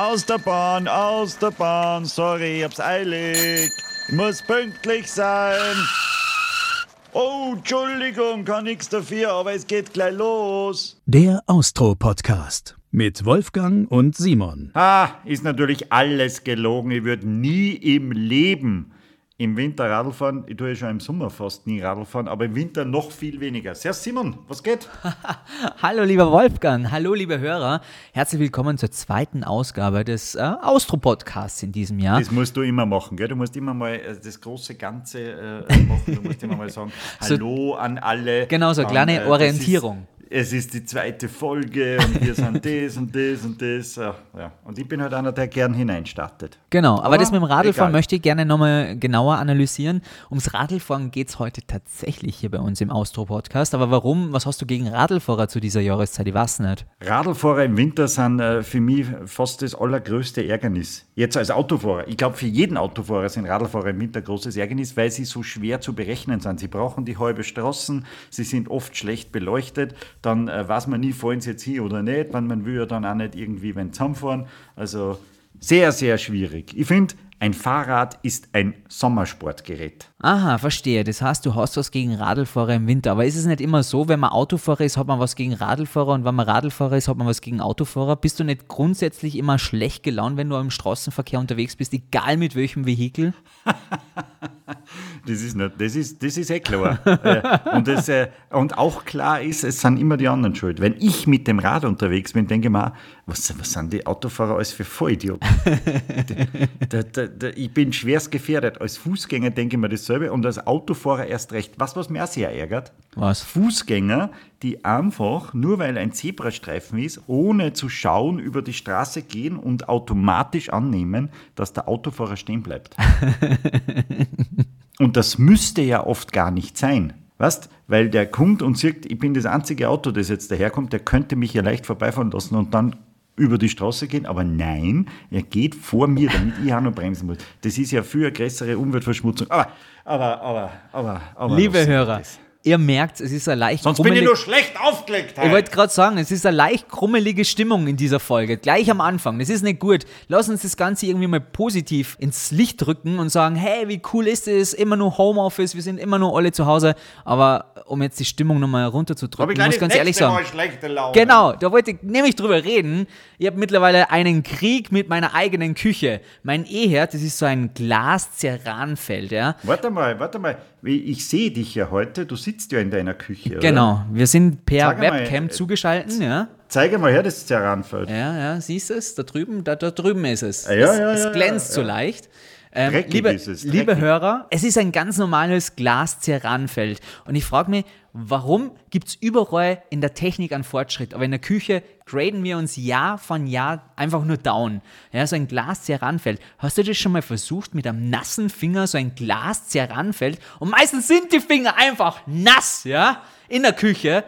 Aus der Bahn, aus der Bahn, sorry, ich hab's eilig. Ich muss pünktlich sein. Oh, Entschuldigung, kann nix dafür, aber es geht gleich los. Der Austro-Podcast mit Wolfgang und Simon. Ah, ist natürlich alles gelogen. Ich würde nie im Leben im Winter Radl fahren. Ich tue ja schon im Sommer fast nie Radl fahren, aber im Winter noch viel weniger. Sehr Simon, was geht? Hallo lieber Wolfgang, hallo liebe Hörer. Herzlich willkommen zur zweiten Ausgabe des äh, Austro-Podcasts in diesem Jahr. Das musst du immer machen, gell? Du musst immer mal äh, das große Ganze äh, machen. Du musst immer mal sagen, hallo an alle. Genau, so eine kleine äh, Orientierung. Es ist die zweite Folge und wir sind das und das und das. Ja, ja. Und ich bin halt einer, der gern hineinstartet. Genau, aber, Aber das mit dem Radlfahren möchte ich gerne nochmal genauer analysieren. Ums Radlfahren geht es heute tatsächlich hier bei uns im Austro-Podcast. Aber warum? Was hast du gegen Radlfahrer zu dieser Jahreszeit? Ich weiß nicht. Radlfahrer im Winter sind äh, für mich fast das allergrößte Ärgernis. Jetzt als Autofahrer. Ich glaube, für jeden Autofahrer sind Radlfahrer im Winter großes Ärgernis, weil sie so schwer zu berechnen sind. Sie brauchen die halbe Straßen, sie sind oft schlecht beleuchtet, dann äh, weiß man nie, fallen sie jetzt hin oder nicht, weil man will ja dann auch nicht irgendwie wenn zusammenfahren. Also sehr, sehr schwierig. Ich finde, ein Fahrrad ist ein Sommersportgerät. Aha, verstehe. Das heißt, du hast was gegen Radlfahrer im Winter. Aber ist es nicht immer so, wenn man Autofahrer ist, hat man was gegen Radlfahrer und wenn man Radlfahrer ist, hat man was gegen Autofahrer? Bist du nicht grundsätzlich immer schlecht gelaunt, wenn du im Straßenverkehr unterwegs bist, egal mit welchem Vehikel? Das ist, nicht, das ist, das ist eh klar. Äh, und, das, äh, und auch klar ist, es sind immer die anderen schuld. Wenn ich mit dem Rad unterwegs bin, denke ich mir, auch, was, was sind die Autofahrer alles für Vollidioten? da, da, da, ich bin schwerst gefährdet. Als Fußgänger denke ich mir dasselbe und als Autofahrer erst recht. Was, was mir auch sehr ärgert? Was? Fußgänger, die einfach, nur weil ein Zebrastreifen ist, ohne zu schauen, über die Straße gehen und automatisch annehmen, dass der Autofahrer stehen bleibt. Und das müsste ja oft gar nicht sein. Weißt? Weil der kommt und sagt, ich bin das einzige Auto, das jetzt daherkommt, der könnte mich ja leicht vorbeifahren lassen und dann über die Straße gehen. Aber nein, er geht vor mir, damit ich auch noch bremsen muss. Das ist ja für eine größere Umweltverschmutzung. Aber, aber, aber, aber, aber. Liebe Hörer, das? Ihr merkt, es ist ein leicht Sonst bin ich nur schlecht aufgelegt. Ich heute. wollte gerade sagen, es ist eine leicht krummelige Stimmung in dieser Folge, gleich am Anfang. Das ist nicht gut. Lass uns das Ganze irgendwie mal positiv ins Licht rücken und sagen, hey, wie cool ist es? Immer nur Homeoffice, wir sind immer nur alle zu Hause. Aber um jetzt die Stimmung nochmal runterzudrücken, ich ich muss ganz ehrlich sagen. Genau, da wollte ich nämlich drüber reden. Ich habe mittlerweile einen Krieg mit meiner eigenen Küche. Mein E-Herd, das ist so ein Glas-Ceranfeld, ja. Warte mal, warte mal. Ich sehe dich ja heute. Du sitzt ja in deiner Küche. Oder? Genau, wir sind per Sag mal, Webcam äh, zugeschalten, ja. Zeige mal her, das Ceranfeld. Ja, ja, siehst du es? Da drüben, da, da drüben ist es. Ah, ja, es, ja, es glänzt so leicht. Ähm, Dreckig liebe, ist es, liebe dreckig. Hörer, es ist ein ganz normales Glas-Ceranfeld. Und ich frage mich, warum gibt es überall in der Technik einen Fortschritt, aber in der Küche graden wir uns Jahr von Jahr einfach nur down. Ja, so ein Glas-Ceranfeld. Hast du das schon mal versucht, mit einem nassen Finger so ein Glas-Ceranfeld, und meistens sind die Finger einfach nass, ja, in der Küche,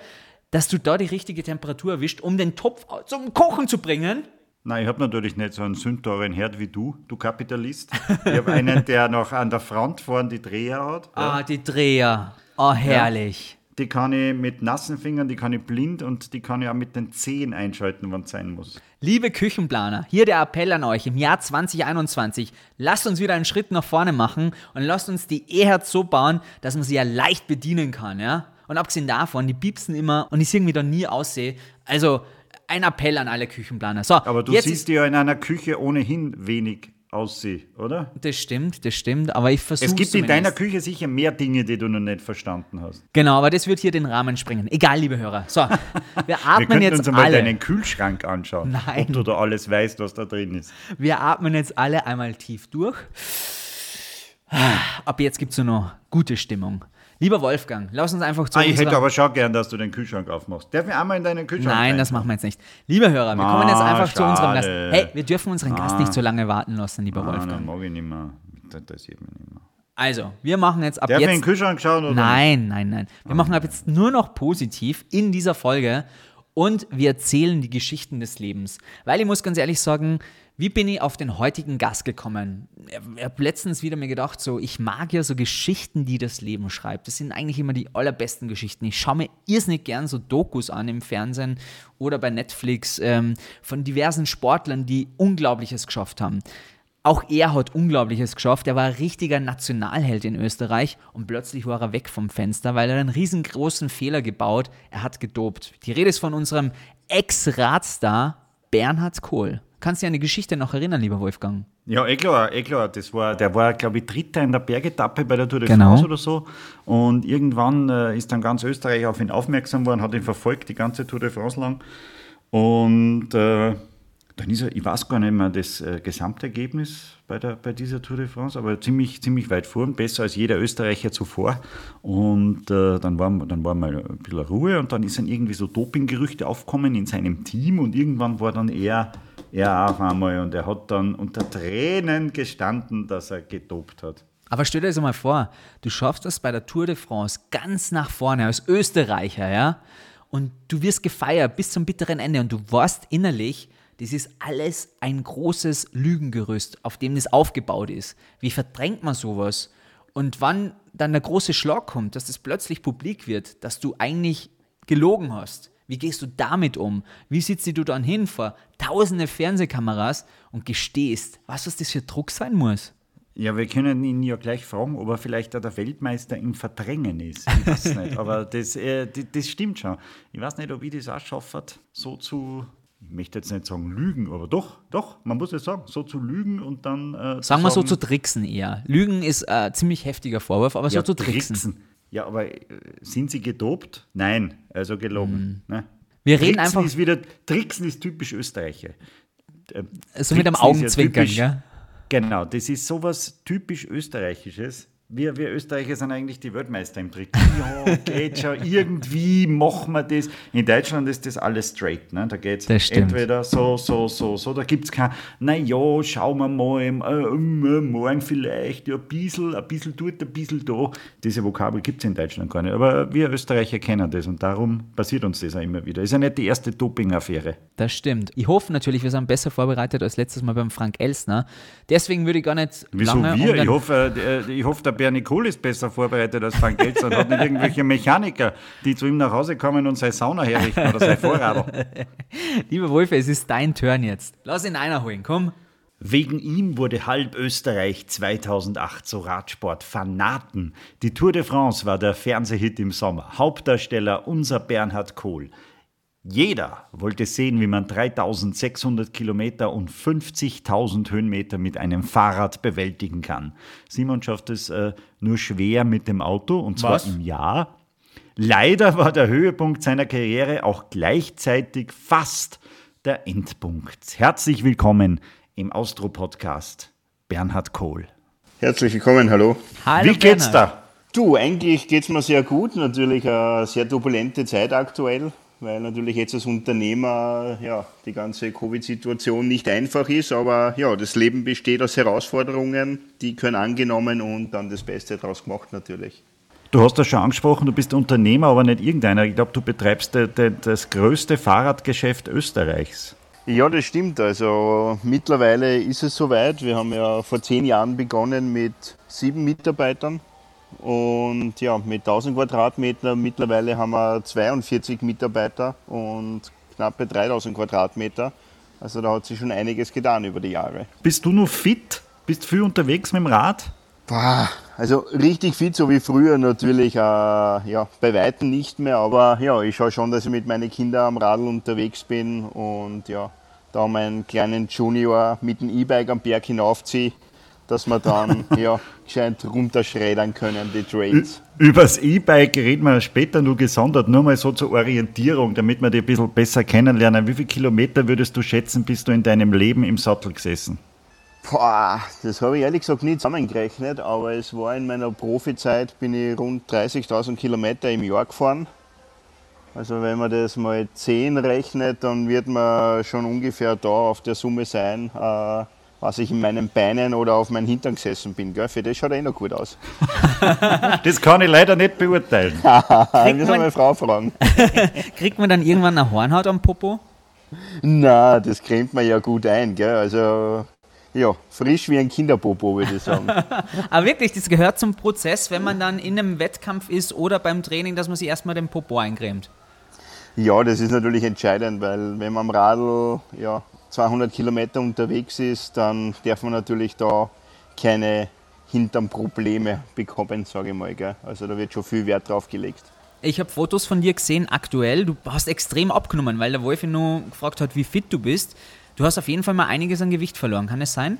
dass du da die richtige Temperatur erwischt, um den Topf zum Kochen zu bringen? Nein, ich habe natürlich nicht so einen sündteuren Herd wie du, du Kapitalist. Ich habe einen, der noch an der Front vorne die Dreher hat. Ah, die Dreher. Oh, herrlich. Die kann ich mit nassen Fingern, die kann ich blind und die kann ich auch mit den Zehen einschalten, wann es sein muss. Liebe Küchenplaner, hier der Appell an euch im Jahr 2021. Lasst uns wieder einen Schritt nach vorne machen und lasst uns die E-Herz so bauen, dass man sie ja leicht bedienen kann, ja? Und abgesehen davon, die piepsen immer und ich irgendwie da nie aussehe. Also, ein Appell an alle Küchenplaner. So, Aber du siehst ja in einer Küche ohnehin wenig aussehen, oder? Das stimmt, das stimmt, aber ich versuche Es gibt in deiner Küche sicher mehr Dinge, die du noch nicht verstanden hast. Genau, aber das wird hier den Rahmen sprengen. Egal, liebe Hörer. So, wir Wir atmen könnten jetzt uns einmal alle. deinen Kühlschrank anschauen, Nein. ob du da alles weißt, was da drin ist. Wir atmen jetzt alle einmal tief durch. Ab jetzt gibt es nur noch gute Stimmung. Lieber Wolfgang, lass uns einfach zu Ah, ich hätte aber schon gern, dass du den Kühlschrank aufmachst. Darf ich einmal in deinen Kühlschrank Nein, rein? das machen wir jetzt nicht. Lieber Hörer, wir kommen jetzt Ah, einfach zu unserem Gast. schade. Hey, wir dürfen unseren Gast nicht so lange warten lassen, lieber Ah, Wolfgang. nein, mag ich nicht mehr. Das interessiert mich nicht mehr. Also, wir machen jetzt ab Darf ich in den jetzt... Kühlschrank schauen? Oder Nein, nein, nein. Wir machen ab jetzt nur noch positiv in dieser Folge und wir erzählen die Geschichten des Lebens. Weil ich muss ganz ehrlich sagen, Wie bin ich auf den heutigen Gast gekommen? Ich habe letztens wieder mir gedacht, so, ich mag ja so Geschichten, die das Leben schreibt. Das sind eigentlich immer die allerbesten Geschichten. Ich schaue mir irrsinnig gern so Dokus an im Fernsehen oder bei Netflix ähm, von diversen Sportlern, die Unglaubliches geschafft haben. Auch er hat Unglaubliches geschafft. Er war ein richtiger Nationalheld in Österreich und plötzlich war er weg vom Fenster, weil er einen riesengroßen Fehler gebaut. Er hat gedopt. Die Rede ist von unserem Ex-Radstar Bernhard Kohl. Kannst du dich an die Geschichte noch erinnern, lieber Wolfgang? Ja, eh klar, eh klar. Das war, der war, glaube ich, Dritter in der Bergetappe bei der Tour de Genau. France oder so. Und irgendwann äh, ist dann ganz Österreich auf ihn aufmerksam worden, hat ihn verfolgt, die ganze Tour de France lang. Und äh, dann ist er, ich weiß gar nicht mehr das äh, Gesamtergebnis bei, der, bei dieser Tour de France, aber ziemlich, ziemlich weit vorn, besser als jeder Österreicher zuvor. Und äh, dann, war, dann war mal ein bisschen Ruhe und dann ist dann irgendwie so Dopinggerüchte aufgekommen in seinem Team und irgendwann war dann er, er auch einmal und er hat dann unter Tränen gestanden, dass er gedopt hat. Aber stell dir das mal vor, du schaffst das bei der Tour de France ganz nach vorne als Österreicher, ja? Und du wirst gefeiert bis zum bitteren Ende und du weißt innerlich, das ist alles ein großes Lügengerüst, auf dem das aufgebaut ist. Wie verdrängt man sowas? Und wann dann der große Schlag kommt, dass das plötzlich publik wird, dass du eigentlich gelogen hast. Wie gehst du damit um? Wie sitzt du dann hin vor tausende Fernsehkameras und gestehst? Du, was das für Druck sein muss? Ja, wir können ihn ja gleich fragen, ob er vielleicht auch der Weltmeister im Verdrängen ist. Ich weiß nicht, aber das, äh, das, das stimmt schon. Ich weiß nicht, ob ich das auch schaffe, so zu, ich möchte jetzt nicht sagen lügen, aber doch, doch, man muss es sagen, so zu lügen und dann. Äh, Sagen wir so zu tricksen eher. Lügen ist ein ziemlich heftiger Vorwurf, aber so ja, zu tricksen. Ja, aber äh, sind sie gedopt? Nein, also gelogen. Ne? Mhm. Wir reden Tricksen einfach- Ist wieder, Tricksen ist typisch Österreicher. Äh, So mit einem Tricksen ist ja Augenzwinkern, typisch- gell? Genau, das ist sowas typisch Österreichisches. Wir, wir Österreicher sind eigentlich die Weltmeister im Tricksen. Ja, geht schon, irgendwie machen wir das. In Deutschland ist das alles straight. Ne? Da geht es entweder so, so, so, so. Da gibt es kein, naja, schauen wir mal, äh, äh, morgen vielleicht, ja, ein bisschen, ein bisschen dort, ein bisschen da. Diese Vokabel gibt es in Deutschland gar nicht. Aber wir Österreicher kennen das und darum passiert uns das auch immer wieder. Ist ja nicht die erste Doping-Affäre. Das stimmt. Ich hoffe natürlich, wir sind besser vorbereitet als letztes Mal beim Frank Elsner. Deswegen würde ich gar nicht Wieso lange wir? Ich hoffe, äh, ich hoffe, der Bernie Kohl ist besser vorbereitet als Frank Elster und hat nicht irgendwelche Mechaniker, die zu ihm nach Hause kommen und seine Sauna herrichten oder sein Vorradl. Lieber Wolf, es ist dein Turn jetzt. Lass ihn einer holen, komm. Wegen ihm wurde halb Österreich 2008 zu Radsport-Fanaten. Die Tour de France war der Fernsehhit im Sommer. Hauptdarsteller unser Bernhard Kohl. Jeder wollte sehen, wie man 3600 Kilometer und 50.000 Höhenmeter mit einem Fahrrad bewältigen kann. Simon schafft es äh, nur schwer mit dem Auto und zwar Was? im Jahr. Leider war der Höhepunkt seiner Karriere auch gleichzeitig fast der Endpunkt. Herzlich willkommen im Austro-Podcast, Bernhard Kohl. Herzlich willkommen, hallo. Hallo Wie geht's Bernhard. da? Du, eigentlich geht's mir sehr gut. Natürlich eine sehr turbulente Zeit aktuell, weil natürlich jetzt als Unternehmer ja, die ganze Covid-Situation nicht einfach ist. Aber ja, das Leben besteht aus Herausforderungen, die können angenommen und dann das Beste daraus gemacht natürlich. Du hast das schon angesprochen, du bist Unternehmer, aber nicht irgendeiner. Ich glaube, du betreibst das größte Fahrradgeschäft Österreichs. Ja, das stimmt. Also mittlerweile ist es soweit. Wir haben ja vor zehn Jahren begonnen mit sieben Mitarbeitern und ja, mit 1000 Quadratmeter. Mittlerweile haben wir 42 Mitarbeiter und knappe 3000 Quadratmeter. Also da hat sich schon einiges getan über die Jahre. Bist du nur fit? Bist viel unterwegs mit dem Rad? Boah, also richtig fit, so wie früher natürlich, äh, ja, bei Weitem nicht mehr, aber ja, ich schaue schon, dass ich mit meinen Kindern am Radl unterwegs bin und ja, da meinen kleinen Junior mit dem E-Bike am Berg hinaufziehe, dass wir dann ja, gescheit runterschreddern können, die Trails. Übers E-Bike reden wir später nur gesondert, nur mal so zur Orientierung, damit wir dich ein bisschen besser kennenlernen. Wie viele Kilometer würdest du schätzen, bist du in deinem Leben im Sattel gesessen? Boah, das habe ich ehrlich gesagt nicht zusammengerechnet, aber es war in meiner Profizeit, bin ich rund 30.000 Kilometer im Jahr gefahren. Also wenn man das mal 10 rechnet, dann wird man schon ungefähr da auf der Summe sein, äh, was ich in meinen Beinen oder auf meinen Hintern gesessen bin. Gell? Für das schaut er eh noch gut aus. Das kann ich leider nicht beurteilen. Wir müssen man- meine Frau fragen. Kriegt man dann irgendwann eine Hornhaut am Popo? Na, das cremt man ja gut ein, gell? Also ja, frisch wie ein Kinderpopo, würde ich sagen. Aber wirklich, das gehört zum Prozess, wenn man dann in einem Wettkampf ist oder beim Training, dass man sich erstmal den Popo eincremt. Ja, das ist natürlich entscheidend, weil wenn man am Radl ja, 200 Kilometer unterwegs ist, dann darf man natürlich da keine Hinternprobleme bekommen, sage ich mal. Gell? Also da wird schon viel Wert drauf gelegt. Ich habe Fotos von dir gesehen aktuell. Du hast extrem abgenommen, weil der Wolf nur gefragt hat, wie fit du bist. Du hast auf jeden Fall mal einiges an Gewicht verloren, kann es sein?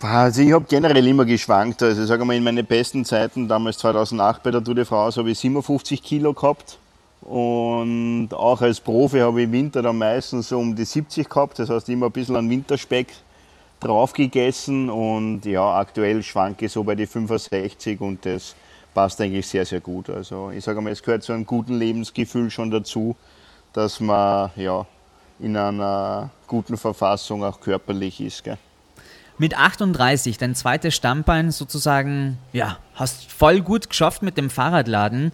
Also ich habe generell immer geschwankt. Also sage mal, in meinen besten Zeiten, damals 2008 bei der Tour de France, habe ich 57 Kilo gehabt. Und auch als Profi habe ich im Winter dann meistens so um die 70 gehabt. Das heißt immer ein bisschen an Winterspeck drauf gegessen. Und ja, aktuell schwanke ich so bei die 65 und das passt eigentlich sehr, sehr gut. Also ich sage mal, es gehört zu einem guten Lebensgefühl schon dazu, dass man ja, in einer guten Verfassung auch körperlich ist. Gell? Mit 38, dein zweites Stammbein sozusagen, ja, hast voll gut geschafft mit dem Fahrradladen.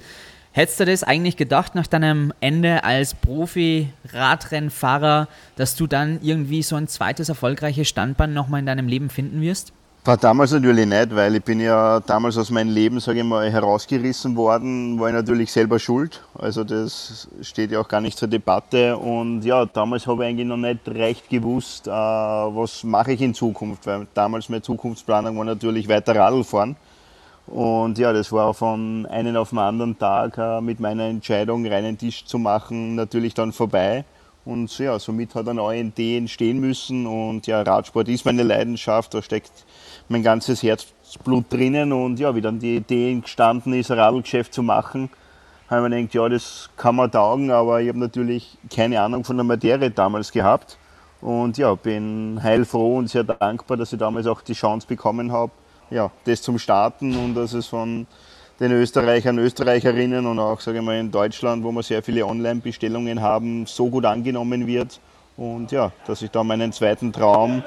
Hättest du das eigentlich gedacht nach deinem Ende als Profi-Radrennfahrer, dass du dann irgendwie so ein zweites erfolgreiches Standbein nochmal in deinem Leben finden wirst? War damals natürlich nicht, weil ich bin ja damals aus meinem Leben, sage ich mal, herausgerissen worden, war ich natürlich selber schuld. Also das steht ja auch gar nicht zur Debatte. Und ja, damals habe ich eigentlich noch nicht recht gewusst, äh, was mache ich in Zukunft, weil damals meine Zukunftsplanung war natürlich weiter Radl fahren. Und ja, das war von einem auf den anderen Tag äh, mit meiner Entscheidung, reinen Tisch zu machen, natürlich dann vorbei. Und ja, somit hat eine neue Idee entstehen müssen. Und ja, Radsport ist meine Leidenschaft, da steckt mein ganzes Herzblut drinnen. Und ja, wie dann die Idee entstanden ist, ein Radlgeschäft zu machen, habe ich mir gedacht, ja, das kann man taugen, aber ich habe natürlich keine Ahnung von der Materie damals gehabt. Und ja, bin heilfroh und sehr dankbar, dass ich damals auch die Chance bekommen habe, ja, das zum Starten und dass es von den Österreichern, Österreicherinnen und auch, sage ich mal, in Deutschland, wo wir sehr viele Online-Bestellungen haben, so gut angenommen wird. Und ja, dass ich da meinen zweiten Traum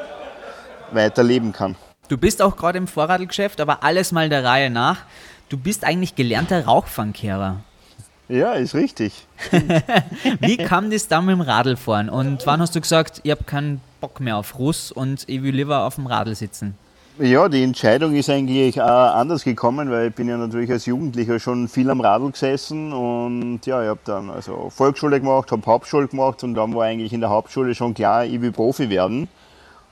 weiterleben kann. Du bist auch gerade im Vorradlgeschäft, aber alles mal der Reihe nach. Du bist eigentlich gelernter Rauchfangkehrer. Ja, ist richtig. Wie kam das dann mit dem Radlfahren? Und wann hast du gesagt, ich habe keinen Bock mehr auf Russ und ich will lieber auf dem Radl sitzen? Ja, die Entscheidung ist eigentlich äh, anders gekommen, weil ich bin ja natürlich als Jugendlicher schon viel am Radl gesessen und ja, ich habe dann also Volksschule gemacht, habe Hauptschule gemacht und dann war eigentlich in der Hauptschule schon klar, ich will Profi werden.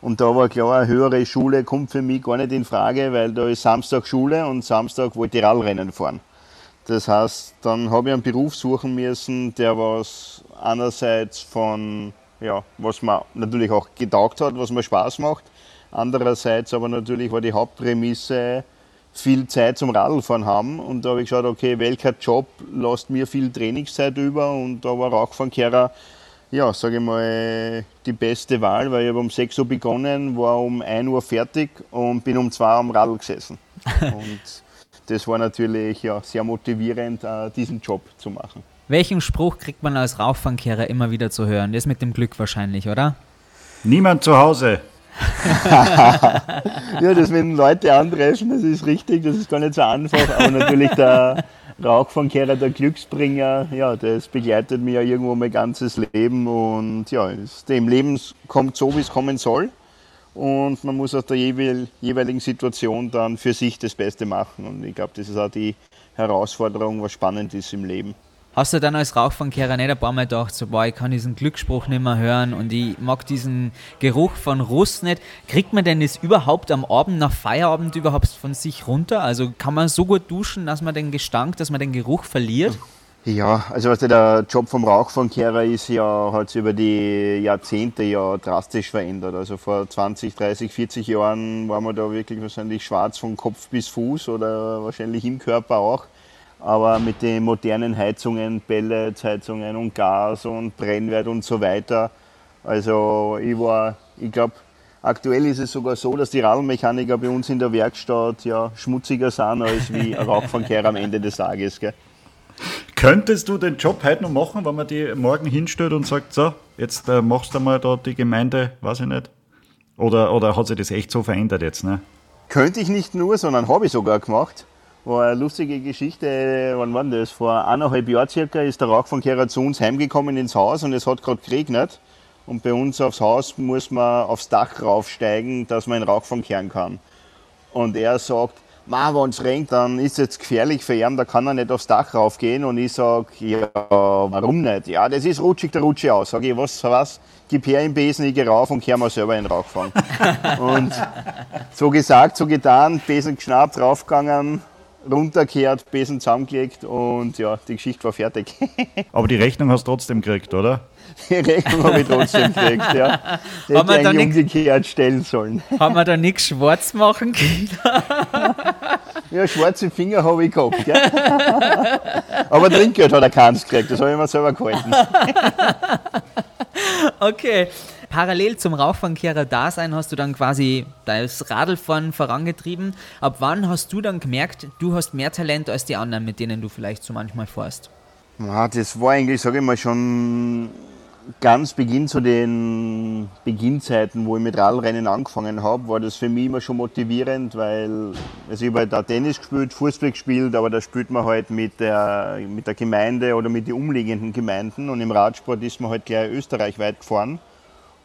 Und da war klar, eine höhere Schule kommt für mich gar nicht in Frage, weil da ist Samstag Schule und Samstag wollte ich Radrennen fahren. Das heißt, dann habe ich einen Beruf suchen müssen, der was einerseits von, ja, was mir natürlich auch getaugt hat, was mir Spaß macht. Andererseits aber natürlich war die Hauptprämisse, viel Zeit zum Radlfahren haben. Und da habe ich geschaut, okay, welcher Job lässt mir viel Trainingszeit über? Und da war Rauchfangkehrer ja, sage ich mal, die beste Wahl, weil ich habe um 6 Uhr begonnen, war um 1 Uhr fertig und bin um 2 Uhr am Radl gesessen. und das war natürlich ja, sehr motivierend, äh, diesen Job zu machen. Welchen Spruch kriegt man als Rauchfangkehrer immer wieder zu hören? Das mit dem Glück wahrscheinlich, oder? Niemand zu Hause. ja, das wenn Leute andreschen, das ist richtig, das ist gar nicht so einfach, aber natürlich der Rauchfangkehrer, der Glücksbringer, ja, das begleitet mich ja irgendwo mein ganzes Leben und ja, dem Leben kommt so, wie es kommen soll. Und man muss aus der jeweiligen Situation dann für sich das Beste machen. Und ich glaube, das ist auch die Herausforderung, was spannend ist im Leben. Hast du dann als Rauchfangkehrer nicht ein paar Mal gedacht, so, boah, ich kann diesen Glücksspruch nicht mehr hören und ich mag diesen Geruch von Russ nicht. Kriegt man denn das überhaupt am Abend, nach Feierabend überhaupt von sich runter? Also kann man so gut duschen, dass man den Gestank, dass man den Geruch verliert? Ja, also was der Job vom Rauchfangkehrer ist ja, hat sich über die Jahrzehnte ja drastisch verändert. Also vor 20, 30, 40 Jahren war man da wirklich wahrscheinlich schwarz von Kopf bis Fuß oder wahrscheinlich im Körper auch. Aber mit den modernen Heizungen, Pelletsheizungen und Gas und Brennwert und so weiter. Also ich war, ich glaube, aktuell ist es sogar so, dass die Radlmechaniker bei uns in der Werkstatt ja schmutziger sind als wie ein Rauchfangkehrer am Ende des Tages. Gell? Könntest du den Job heute noch machen, wenn man die morgen hinstellt und sagt, so, jetzt äh, machst du mal da die Gemeinde, weiß ich nicht? Oder, oder hat sich das echt so verändert jetzt? Ne? Könnte ich nicht nur, sondern habe ich sogar gemacht. War eine lustige Geschichte, wann war das? Vor eineinhalb Jahren circa ist der Rauchfangkehrer zu uns heimgekommen ins Haus und es hat gerade geregnet. Und bei uns aufs Haus muss man aufs Dach raufsteigen, dass man den Rauch kehren kann. Und er sagt, wenn es regnet, dann ist es jetzt gefährlich für ihn, da kann er nicht aufs Dach raufgehen. Und ich sage, ja, warum nicht? Ja, das ist rutschig, der rutsche aus. Sag ich, was, was? Gib her im Besen, ich gehe rauf und kehr mal selber in den Rauch fahren. und so gesagt, so getan, Besen geschnappt, raufgegangen, runtergekehrt, Besen zusammengelegt und ja, die Geschichte war fertig. Aber die Rechnung hast du trotzdem gekriegt, oder? Die Rechnung habe ich trotzdem gekriegt, ja. Die hätte ich eigentlich umgekehrt stellen sollen. Haben wir da nichts schwarz machen können? ja, schwarze Finger habe ich gehabt, gell? Aber Trinkgeld hat er keins gekriegt, das habe ich mir selber gehalten. okay. Parallel zum Rauchfangkehrer-Dasein hast du dann quasi das Radlfahren vorangetrieben. Ab wann hast du dann gemerkt, du hast mehr Talent als die anderen, mit denen du vielleicht so manchmal fährst? Das war eigentlich, sage ich mal, schon ganz Beginn zu den Beginnzeiten, wo ich mit Radlrennen angefangen habe, war das für mich immer schon motivierend, weil also ich habe halt auch Tennis gespielt, Fußball gespielt, aber da spielt man halt mit der, mit der Gemeinde oder mit den umliegenden Gemeinden und im Radsport ist man halt gleich österreichweit gefahren.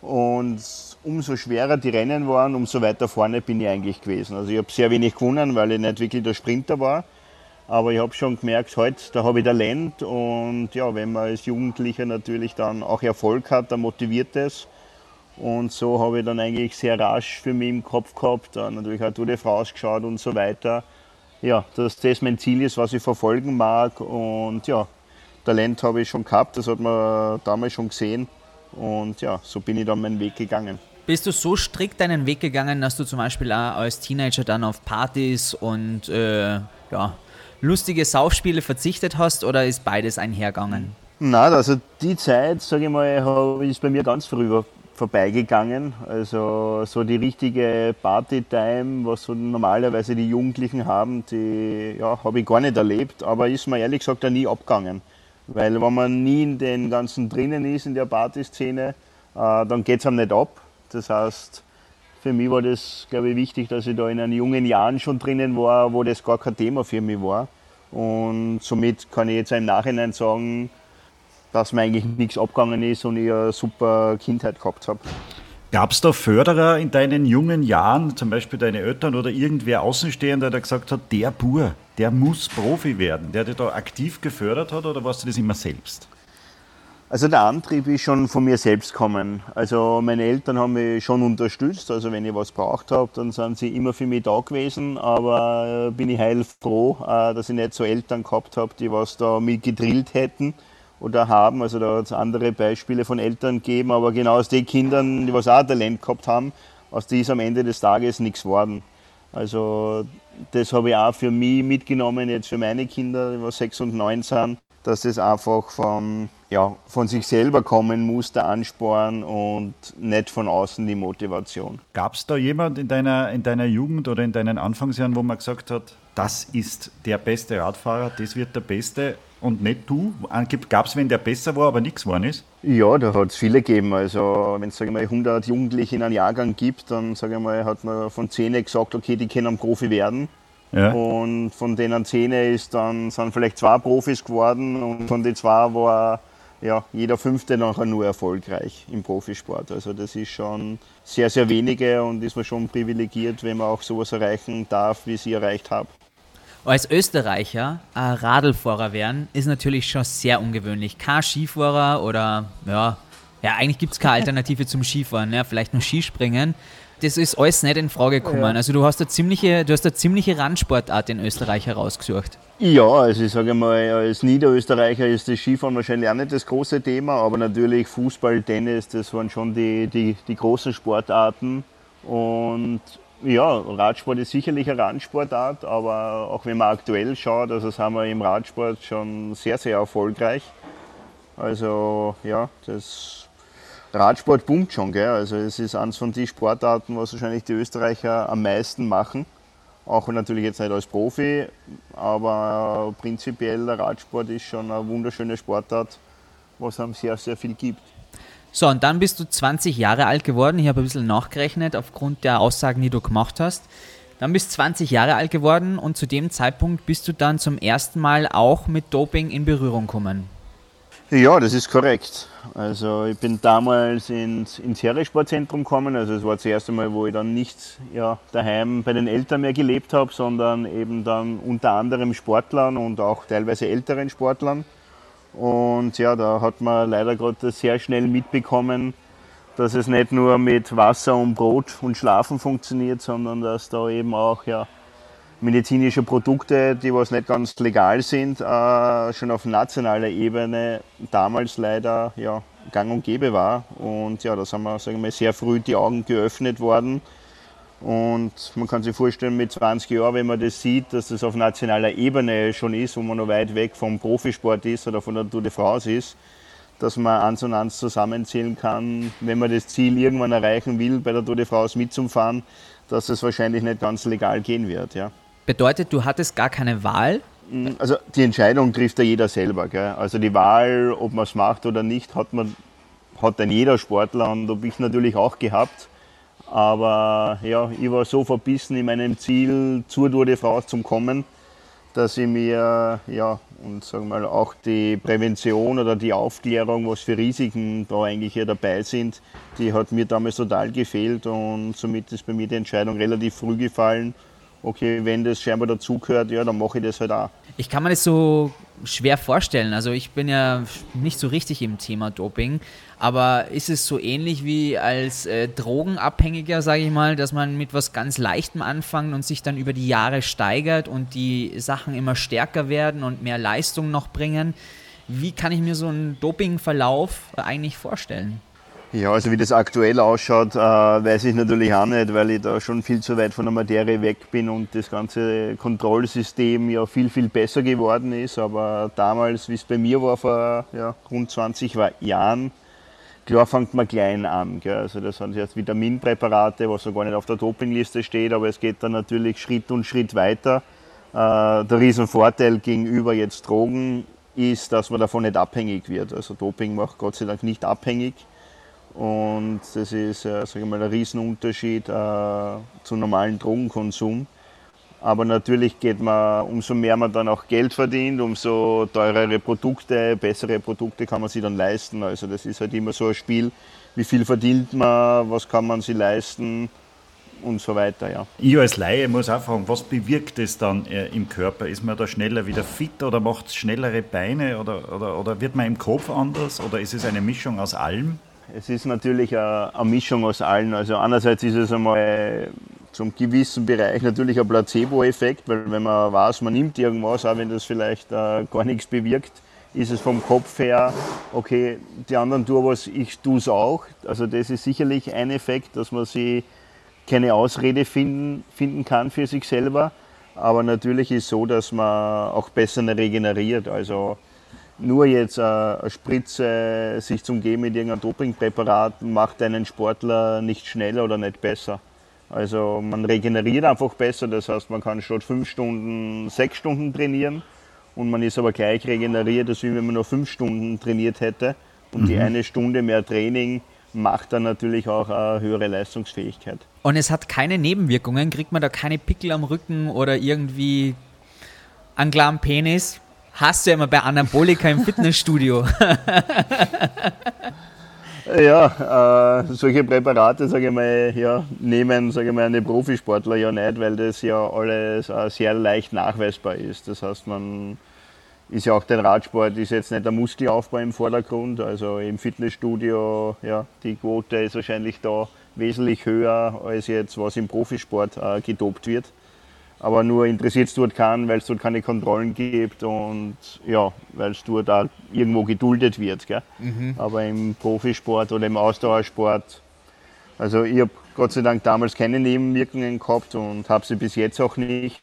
Und umso schwerer die Rennen waren, umso weiter vorne bin ich eigentlich gewesen. Also ich habe sehr wenig gewonnen, weil ich nicht wirklich der Sprinter war. Aber ich habe schon gemerkt, heute, halt, da habe ich Talent und ja, wenn man als Jugendlicher natürlich dann auch Erfolg hat, dann motiviert es. Und so habe ich dann eigentlich sehr rasch für mich im Kopf gehabt, dann natürlich auch Tour de France geschaut und so weiter. Ja, dass das mein Ziel ist, was ich verfolgen mag. Und ja, Talent habe ich schon gehabt, das hat man damals schon gesehen. Und ja, so bin ich dann meinen Weg gegangen. Bist du so strikt deinen Weg gegangen, dass du zum Beispiel auch als Teenager dann auf Partys und äh, ja, lustige Saufspiele verzichtet hast oder ist beides einhergegangen? Nein, also die Zeit, sage ich mal, ist bei mir ganz früh vorbeigegangen. Also so die richtige Party-Time, was so normalerweise die Jugendlichen haben, die ja, habe ich gar nicht erlebt, aber ist mir ehrlich gesagt auch nie abgegangen. Weil wenn man nie in den ganzen drinnen ist, in der Partyszene, äh, dann geht es einem nicht ab. Das heißt, für mich war das, glaube ich, wichtig, dass ich da in jungen Jahren schon drinnen war, wo das gar kein Thema für mich war. Und somit kann ich jetzt im Nachhinein sagen, dass mir eigentlich nichts abgegangen ist und ich eine super Kindheit gehabt habe. Gab es da Förderer in deinen jungen Jahren, zum Beispiel deine Eltern oder irgendwer Außenstehender, der gesagt hat, der Bur, der muss Profi werden, der dich da aktiv gefördert hat oder warst du das immer selbst? Also der Antrieb ist schon von mir selbst gekommen. Also meine Eltern haben mich schon unterstützt. Also wenn ich was braucht habe, dann sind sie immer für mich da gewesen. Aber äh, bin ich heilfroh, äh, dass ich nicht so Eltern gehabt habe, die was da mit gedrillt hätten oder haben. Also da hat es andere Beispiele von Eltern gegeben, aber genau aus den Kindern, die was auch Talent gehabt haben, aus die ist am Ende des Tages nichts geworden. Also das habe ich auch für mich mitgenommen, jetzt für meine Kinder, die sechs und neun sind, dass es einfach von, ja, von sich selber kommen muss, der Ansporn und nicht von außen die Motivation. Gab es da jemand in deiner, in deiner Jugend oder in deinen Anfangsjahren, wo man gesagt hat, das ist der beste Radfahrer, das wird der Beste und nicht du? Gab es wen, der besser war, aber nichts geworden ist? Ja, da hat es viele gegeben. Also wenn es 100 Jugendliche in einem Jahrgang gibt, dann sage ich mal, hat man von 10 gesagt, okay, die können Profi werden. Ja. Und von denen zehn ist dann, sind vielleicht zwei Profis geworden und von den zwei war ja, jeder Fünfte nachher nur erfolgreich im Profisport. Also das ist schon sehr, sehr wenige und ist man schon privilegiert, wenn man auch sowas erreichen darf, wie ich erreicht habe. Als Österreicher ein Radlfahrer werden, ist natürlich schon sehr ungewöhnlich. Kein Skifahrer oder ja, ja eigentlich gibt es keine Alternative zum Skifahren, ja, vielleicht nur Skispringen das ist alles nicht in Frage gekommen. Ja. Also du hast eine ziemliche, du hast eine ziemliche Randsportart in Österreich herausgesucht. Ja, also ich sage mal, als Niederösterreicher ist das Skifahren wahrscheinlich auch nicht das große Thema, aber natürlich Fußball, Tennis, das waren schon die, die, die großen Sportarten. Und ja, Radsport ist sicherlich eine Randsportart, aber auch wenn man aktuell schaut, also sind wir im Radsport schon sehr, sehr erfolgreich. Also ja, das Radsport boomt schon, gell? Also es ist eines von den Sportarten, was wahrscheinlich die Österreicher am meisten machen. Auch natürlich jetzt nicht als Profi, aber prinzipiell der Radsport ist schon eine wunderschöne Sportart, was einem sehr, sehr viel gibt. So, und dann bist du 20 Jahre alt geworden. Ich habe ein bisschen nachgerechnet aufgrund der Aussagen, die du gemacht hast. Dann bist du 20 Jahre alt geworden und zu dem Zeitpunkt bist du dann zum ersten Mal auch mit Doping in Berührung gekommen. Ja, das ist korrekt. Also ich bin damals ins, ins Heeressportzentrum gekommen. Also es war das erste Mal, wo ich dann nicht ja, daheim bei den Eltern mehr gelebt habe, sondern eben dann unter anderem Sportlern und auch teilweise älteren Sportlern. Und ja, da hat man leider gerade sehr schnell mitbekommen, dass es nicht nur mit Wasser und Brot und Schlafen funktioniert, sondern dass da eben auch ja, medizinische Produkte, die was nicht ganz legal sind, äh, schon auf nationaler Ebene damals leider ja, gang und gäbe war. Und ja, da sind wir, sagen wir, sehr früh die Augen geöffnet worden. Und man kann sich vorstellen, mit 20 Jahren, wenn man das sieht, dass das auf nationaler Ebene schon ist, wo man noch weit weg vom Profisport ist oder von der Tour de France ist, dass man eins und eins zusammenzählen kann, wenn man das Ziel irgendwann erreichen will, bei der Tour de France mitzufahren, dass es wahrscheinlich nicht ganz legal gehen wird. Ja. Bedeutet, du hattest gar keine Wahl? Mm, also die Entscheidung trifft ja jeder selber. Gell? Also die Wahl, ob man es macht oder nicht, hat man hat dann jeder Sportler und habe ich natürlich auch gehabt. Aber ja, ich war so verbissen in meinem Ziel, zur Tour de France zu kommen, dass ich mir ja und sagen mal auch die Prävention oder die Aufklärung, was für Risiken da eigentlich hier dabei sind, die hat mir damals total gefehlt und somit ist bei mir die Entscheidung relativ früh gefallen okay, wenn das scheinbar dazugehört, ja, dann mache ich das halt auch. Ich kann mir das so schwer vorstellen. Also ich bin ja nicht so richtig im Thema Doping, aber ist es so ähnlich wie als äh, Drogenabhängiger, sage ich mal, dass man mit was ganz Leichtem anfängt und sich dann über die Jahre steigert und die Sachen immer stärker werden und mehr Leistung noch bringen? Wie kann ich mir so einen Dopingverlauf eigentlich vorstellen? Ja, also wie das aktuell ausschaut, äh, weiß ich natürlich auch nicht, weil ich da schon viel zu weit von der Materie weg bin und das ganze Kontrollsystem ja viel, viel besser geworden ist. Aber damals, wie es bei mir war, vor ja, rund 20 Jahren, klar fängt man klein an. Gell? Also das sind jetzt Vitaminpräparate, was so gar nicht auf der Dopingliste steht, aber es geht dann natürlich Schritt und Schritt weiter. Äh, der Riesenvorteil gegenüber jetzt Drogen ist, dass man davon nicht abhängig wird. Also Doping macht Gott sei Dank nicht abhängig und das ist äh, sage ich mal, ein Riesenunterschied äh, zum normalen Drogenkonsum. Aber natürlich geht man, umso mehr man dann auch Geld verdient, umso teurere Produkte, bessere Produkte kann man sich dann leisten. Also das ist halt immer so ein Spiel, wie viel verdient man, was kann man sich leisten und so weiter. Ja. Ich als Laie muss auch fragen, was bewirkt es dann äh, im Körper? Ist man da schneller wieder fit oder macht es schnellere Beine oder, oder, oder wird man im Kopf anders oder ist es eine Mischung aus allem? Es ist natürlich eine, eine Mischung aus allen. Also einerseits ist es einmal zum gewissen Bereich natürlich ein Placebo-Effekt, weil wenn man weiß, man nimmt irgendwas, auch wenn das vielleicht äh, gar nichts bewirkt, ist es vom Kopf her, okay, die anderen tun was, ich tue es auch. Also das ist sicherlich ein Effekt, dass man sich keine Ausrede finden, finden kann für sich selber. Aber natürlich ist es so, dass man auch besser regeneriert. Also nur jetzt eine Spritze sich zum geben mit irgendeinem Dopingpräparat macht einen Sportler nicht schneller oder nicht besser. Also man regeneriert einfach besser, das heißt man kann statt fünf Stunden sechs Stunden trainieren und man ist aber gleich regeneriert, als wenn man nur fünf Stunden trainiert hätte. Und mhm. die eine Stunde mehr Training macht dann natürlich auch eine höhere Leistungsfähigkeit. Und es hat keine Nebenwirkungen, kriegt man da keine Pickel am Rücken oder irgendwie Angler am Penis? Hast du ja immer bei Anabolika im Fitnessstudio. ja, äh, solche Präparate, sage ich mal, ja, nehmen sage ich mal, eine Profisportler ja nicht, weil das ja alles äh, sehr leicht nachweisbar ist. Das heißt, man ist ja auch der Radsport, ist jetzt nicht der Muskelaufbau im Vordergrund. Also im Fitnessstudio, ja, die Quote ist wahrscheinlich da wesentlich höher als jetzt, was im Profisport äh, gedopt wird aber nur interessiert es dort keinen, weil es dort keine Kontrollen gibt und ja, weil es dort auch irgendwo geduldet wird. Mhm. Aber im Profisport oder im Ausdauersport, also ich habe Gott sei Dank damals keine Nebenwirkungen gehabt und habe sie bis jetzt auch nicht.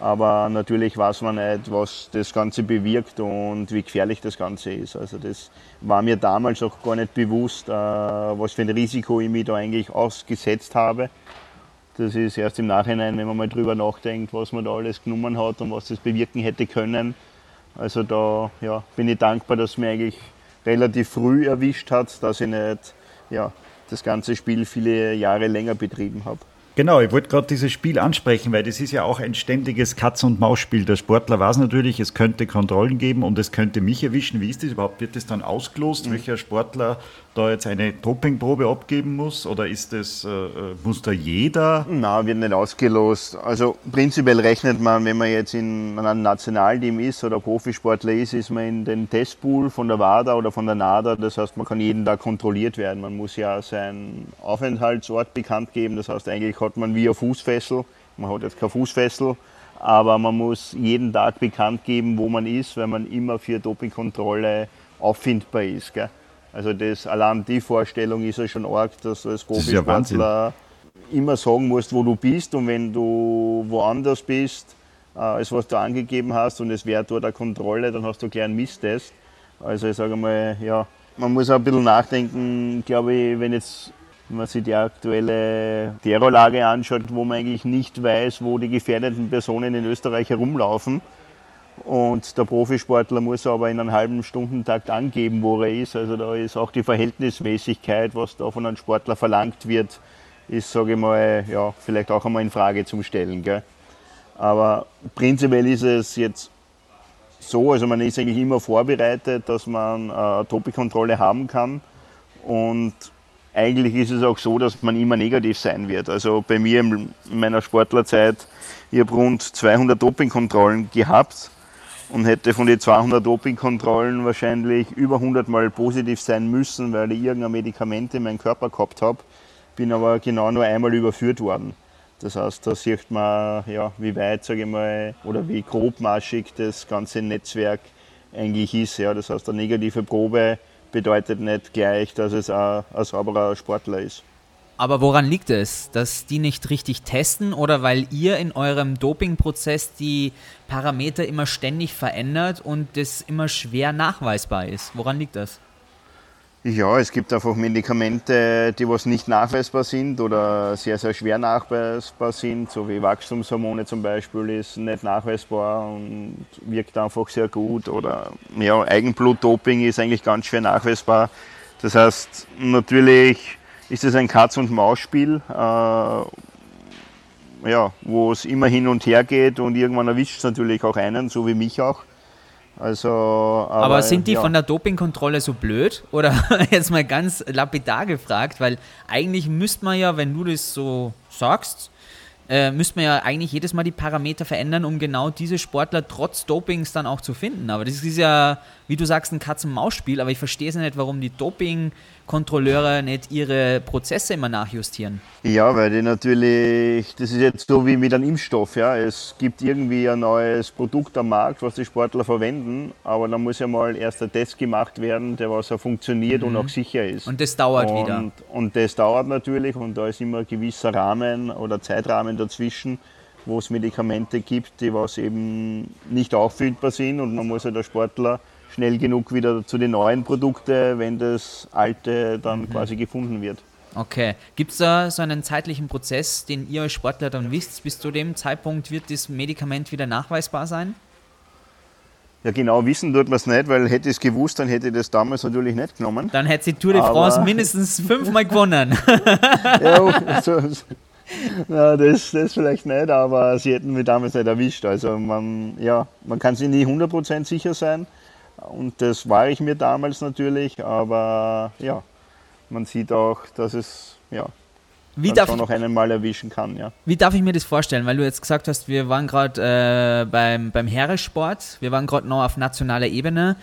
Aber natürlich weiß man nicht, was das Ganze bewirkt und wie gefährlich das Ganze ist. Also das war mir damals auch gar nicht bewusst, äh, was für ein Risiko ich mich da eigentlich ausgesetzt habe. Das ist erst im Nachhinein, wenn man mal drüber nachdenkt, was man da alles genommen hat und was das bewirken hätte können. Also da ja, bin ich dankbar, dass es mir eigentlich relativ früh erwischt hat, dass ich nicht ja, das ganze Spiel viele Jahre länger betrieben habe. Genau, ich wollte gerade dieses Spiel ansprechen, weil das ist ja auch ein ständiges Katz-und-Maus-Spiel. Der Sportler weiß natürlich, es könnte Kontrollen geben und es könnte mich erwischen. Wie ist das überhaupt? Wird das dann ausgelost, mhm. welcher Sportler da jetzt eine Dopingprobe abgeben muss? Oder ist das, äh, äh, muss da jeder? Nein, wird nicht ausgelost. Also prinzipiell rechnet man, wenn man jetzt in einem Nationalteam ist oder Profisportler ist, ist man in den Testpool von der WADA oder von der NADA. Das heißt, man kann jeden Tag kontrolliert werden. Man muss ja seinen Aufenthaltsort bekannt geben. Das heißt, eigentlich hat man wie ein Fußfessel. Man hat jetzt kein Fußfessel, aber man muss jeden Tag bekannt geben, wo man ist, weil man immer für Dopingkontrolle auffindbar ist. Gell? Also das, allein die Vorstellung ist ja schon arg, dass du als Profisportler ja immer sagen musst, wo du bist und wenn du woanders bist, äh, als was du angegeben hast und es wäre dort eine Kontrolle, dann hast du gleich einen Misstest. Also ich sage mal, ja, man muss auch ein bisschen nachdenken, glaube ich, wenn jetzt wenn man sich die aktuelle Terrorlage anschaut, wo man eigentlich nicht weiß, wo die gefährdeten Personen in Österreich herumlaufen. Und der Profisportler muss aber in einem halben Stundentakt angeben, wo er ist. Also da ist auch die Verhältnismäßigkeit, was da von einem Sportler verlangt wird, ist, sage ich mal, ja, vielleicht auch einmal in Frage zu stellen. Gell? Aber prinzipiell ist es jetzt so, also man ist eigentlich immer vorbereitet, dass man eine Topikontrolle haben kann. Und eigentlich ist es auch so, dass man immer negativ sein wird. Also bei mir in meiner Sportlerzeit, ich habe rund 200 Dopingkontrollen gehabt und hätte von den 200 Dopingkontrollen wahrscheinlich über 100 Mal positiv sein müssen, weil ich irgendein Medikament in meinem Körper gehabt habe. Bin aber genau nur einmal überführt worden. Das heißt, da sieht man, ja, wie weit, sage ich mal, oder wie grobmaschig das ganze Netzwerk eigentlich ist. Ja. Das heißt, eine negative Probe bedeutet nicht gleich, dass es ein, ein sauberer Sportler ist. Aber woran liegt es, dass die nicht richtig testen oder weil ihr in eurem Dopingprozess die Parameter immer ständig verändert und das immer schwer nachweisbar ist? Woran liegt das? Ja, es gibt einfach Medikamente, die was nicht nachweisbar sind oder sehr, sehr schwer nachweisbar sind, so wie Wachstumshormone zum Beispiel ist nicht nachweisbar und wirkt einfach sehr gut. Oder ja, Eigenblutdoping ist eigentlich ganz schwer nachweisbar. Das heißt, natürlich ist es ein Katz- und Maus-Spiel, äh, ja, wo es immer hin und her geht und irgendwann erwischt es natürlich auch einen, so wie mich auch. Also, aber, aber, sind die ja. von der Dopingkontrolle so blöd? Oder jetzt mal ganz lapidar gefragt, weil eigentlich müsste man ja, wenn du das so sagst, äh, müsste man ja eigentlich jedes Mal die Parameter verändern, um genau diese Sportler trotz Dopings dann auch zu finden. Aber das ist ja, wie du sagst, ein Katz-und-Maus-Spiel, aber ich verstehe es nicht, warum die Doping-Kontrolleure nicht ihre Prozesse immer nachjustieren. Ja, weil die natürlich, das ist jetzt so wie mit einem Impfstoff, ja. Es gibt irgendwie ein neues Produkt am Markt, was die Sportler verwenden, aber da muss ja mal erst ein Test gemacht werden, der was auch funktioniert mhm. und auch sicher ist. Und das dauert und, wieder. Und das dauert natürlich und da ist immer ein gewisser Rahmen oder Zeitrahmen dazwischen wo es Medikamente gibt, die was eben nicht auffindbar sind und man muss ja der Sportler schnell genug wieder zu den neuen Produkten, wenn das alte dann mhm. quasi gefunden wird. Okay. Gibt es da so einen zeitlichen Prozess, den ihr als Sportler dann wisst? Bis zu dem Zeitpunkt wird das Medikament wieder nachweisbar sein? Ja, genau wissen tut man es nicht, weil hätte ich es gewusst, dann hätte ich das damals natürlich nicht genommen. Dann hätte sie Tour de France Aber mindestens fünfmal gewonnen. ja, so, ja, das, das vielleicht nicht, aber sie hätten mich damals nicht erwischt. Also man, ja, man kann sich nie 100% sicher sein. Und das war ich mir damals natürlich, aber ja, man sieht auch, dass es ja, wie darf schon noch einmal erwischen kann. Ja. Wie darf ich mir das vorstellen? Weil du jetzt gesagt hast, wir waren gerade äh, beim, beim Heeresport, wir waren gerade noch auf nationaler Ebene.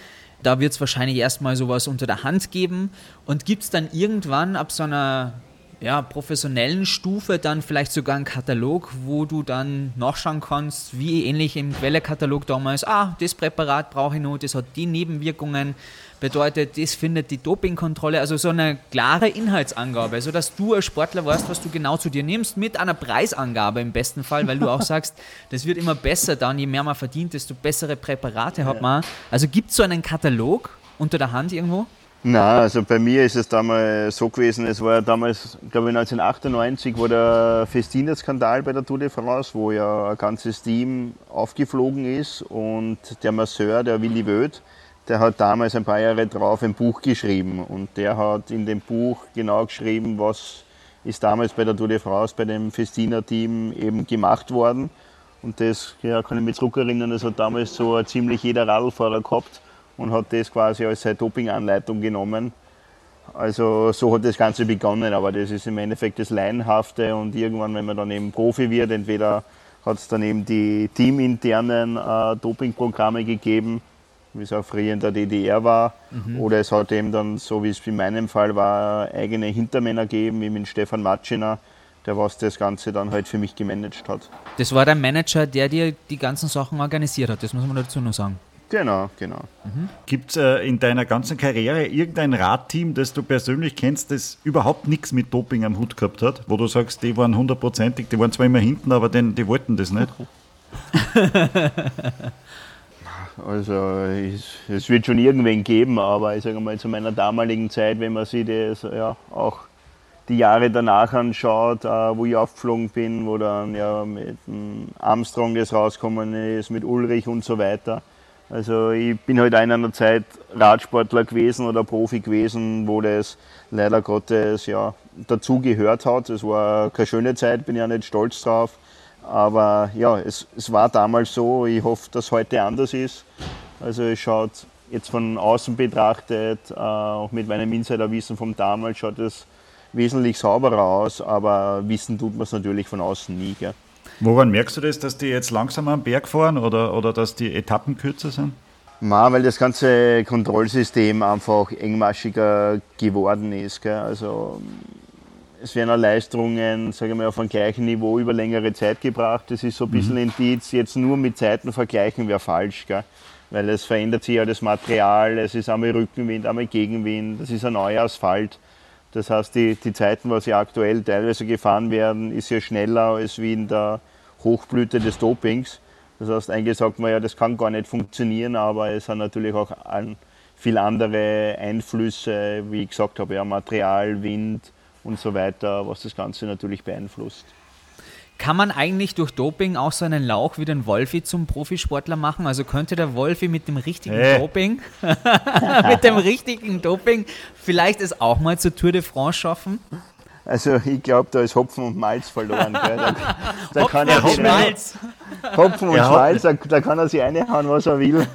Da wird es wahrscheinlich erstmal sowas unter der Hand geben. Und gibt es dann irgendwann ab so einer ja, professionellen Stufe dann vielleicht sogar einen Katalog, wo du dann nachschauen kannst, wie ähnlich im Quellekatalog damals, ah, das Präparat brauche ich noch, das hat die Nebenwirkungen, bedeutet, das findet die Dopingkontrolle, also so eine klare Inhaltsangabe, sodass du als Sportler weißt, was du genau zu dir nimmst, mit einer Preisangabe im besten Fall, weil du auch sagst, das wird immer besser dann, je mehr man verdient, desto bessere Präparate hat man. Also gibt es so einen Katalog unter der Hand irgendwo? Na, also bei mir ist es damals so gewesen, es war ja damals, glaube ich 1998 war der Festina-Skandal bei der Tour de France, wo ja ein ganzes Team aufgeflogen ist und der Masseur, der Willi Wöth, der hat damals ein paar Jahre drauf ein Buch geschrieben und der hat in dem Buch genau geschrieben, was ist damals bei der Tour de France, bei dem Festina-Team eben gemacht worden. Und das ja, kann ich mich zurückerinnern, das hat damals so ziemlich jeder Radlfahrer gehabt und hat das quasi als seine Dopinganleitung genommen. Also so hat das Ganze begonnen, aber das ist im Endeffekt das Laienhafte und irgendwann, wenn man dann eben Profi wird, entweder hat es dann eben die teaminternen äh, Dopingprogramme gegeben, wie es auch früher in der DDR war, mhm. oder es hat eben dann, so wie es in meinem Fall war, eigene Hintermänner gegeben, wie mit Stefan Matschiner, der was das Ganze dann halt für mich gemanagt hat. Das war der Manager, der dir die ganzen Sachen organisiert hat, das muss man dazu noch sagen. Genau, genau. Mhm. Gibt es äh, in deiner ganzen Karriere irgendein Radteam, das du persönlich kennst, das überhaupt nichts mit Doping am Hut gehabt hat? Wo du sagst, die waren hundertprozentig, die waren zwar immer hinten, aber den, die wollten das nicht? also es, es, wird schon irgendwen geben, aber ich sage mal, zu meiner damaligen Zeit, wenn man sich das ja auch die Jahre danach anschaut, äh, wo ich aufgeflogen bin, wo dann ja mit Armstrong das rausgekommen ist, mit Ulrich und so weiter also ich bin halt in einer Zeit Radsportler gewesen oder Profi gewesen, wo das leider Gottes ja dazu gehört hat. Es war keine schöne Zeit, bin ja nicht stolz drauf. Aber ja, es, es war damals so. Ich hoffe, dass heute anders ist. Also es schaut jetzt von außen betrachtet, äh, auch mit meinem Insiderwissen vom damals, schaut es wesentlich sauberer aus. Aber wissen tut man es natürlich von außen nie. Gell? Woran merkst du das, dass die jetzt langsam am Berg fahren oder, oder dass die Etappen kürzer sind? Ma, weil das ganze Kontrollsystem einfach engmaschiger geworden ist. Gell? Also es werden auch Leistungen, sage ich mal, auf einem gleichen Niveau über längere Zeit gebracht. Das ist so ein bisschen mhm. Indiz, jetzt nur mit Zeiten vergleichen wäre falsch. Gell? Weil es verändert sich ja das Material, es ist einmal Rückenwind, einmal Gegenwind, das ist ein neuer Asphalt. Das heißt, die, die Zeiten, was ja aktuell teilweise gefahren werden, ist ja schneller als wie in der Hochblüte des Dopings. Das heißt, eigentlich sagt man ja, das kann gar nicht funktionieren, aber es sind natürlich auch viele andere Einflüsse, wie ich gesagt habe, ja, Material, Wind und so weiter, was das Ganze natürlich beeinflusst. Kann man eigentlich durch Doping auch so einen Lauch wie den Wolfi zum Profisportler machen? Also könnte der Wolfi mit dem richtigen hey. Doping, mit dem richtigen Doping vielleicht es auch mal zur Tour de France schaffen? Also ich glaube, da ist Hopfen und Malz verloren. Gell? Da, da Hopfen und Schmalz. Hopfen und Schmalz, da, da, kann er sich reinhauen, was er will.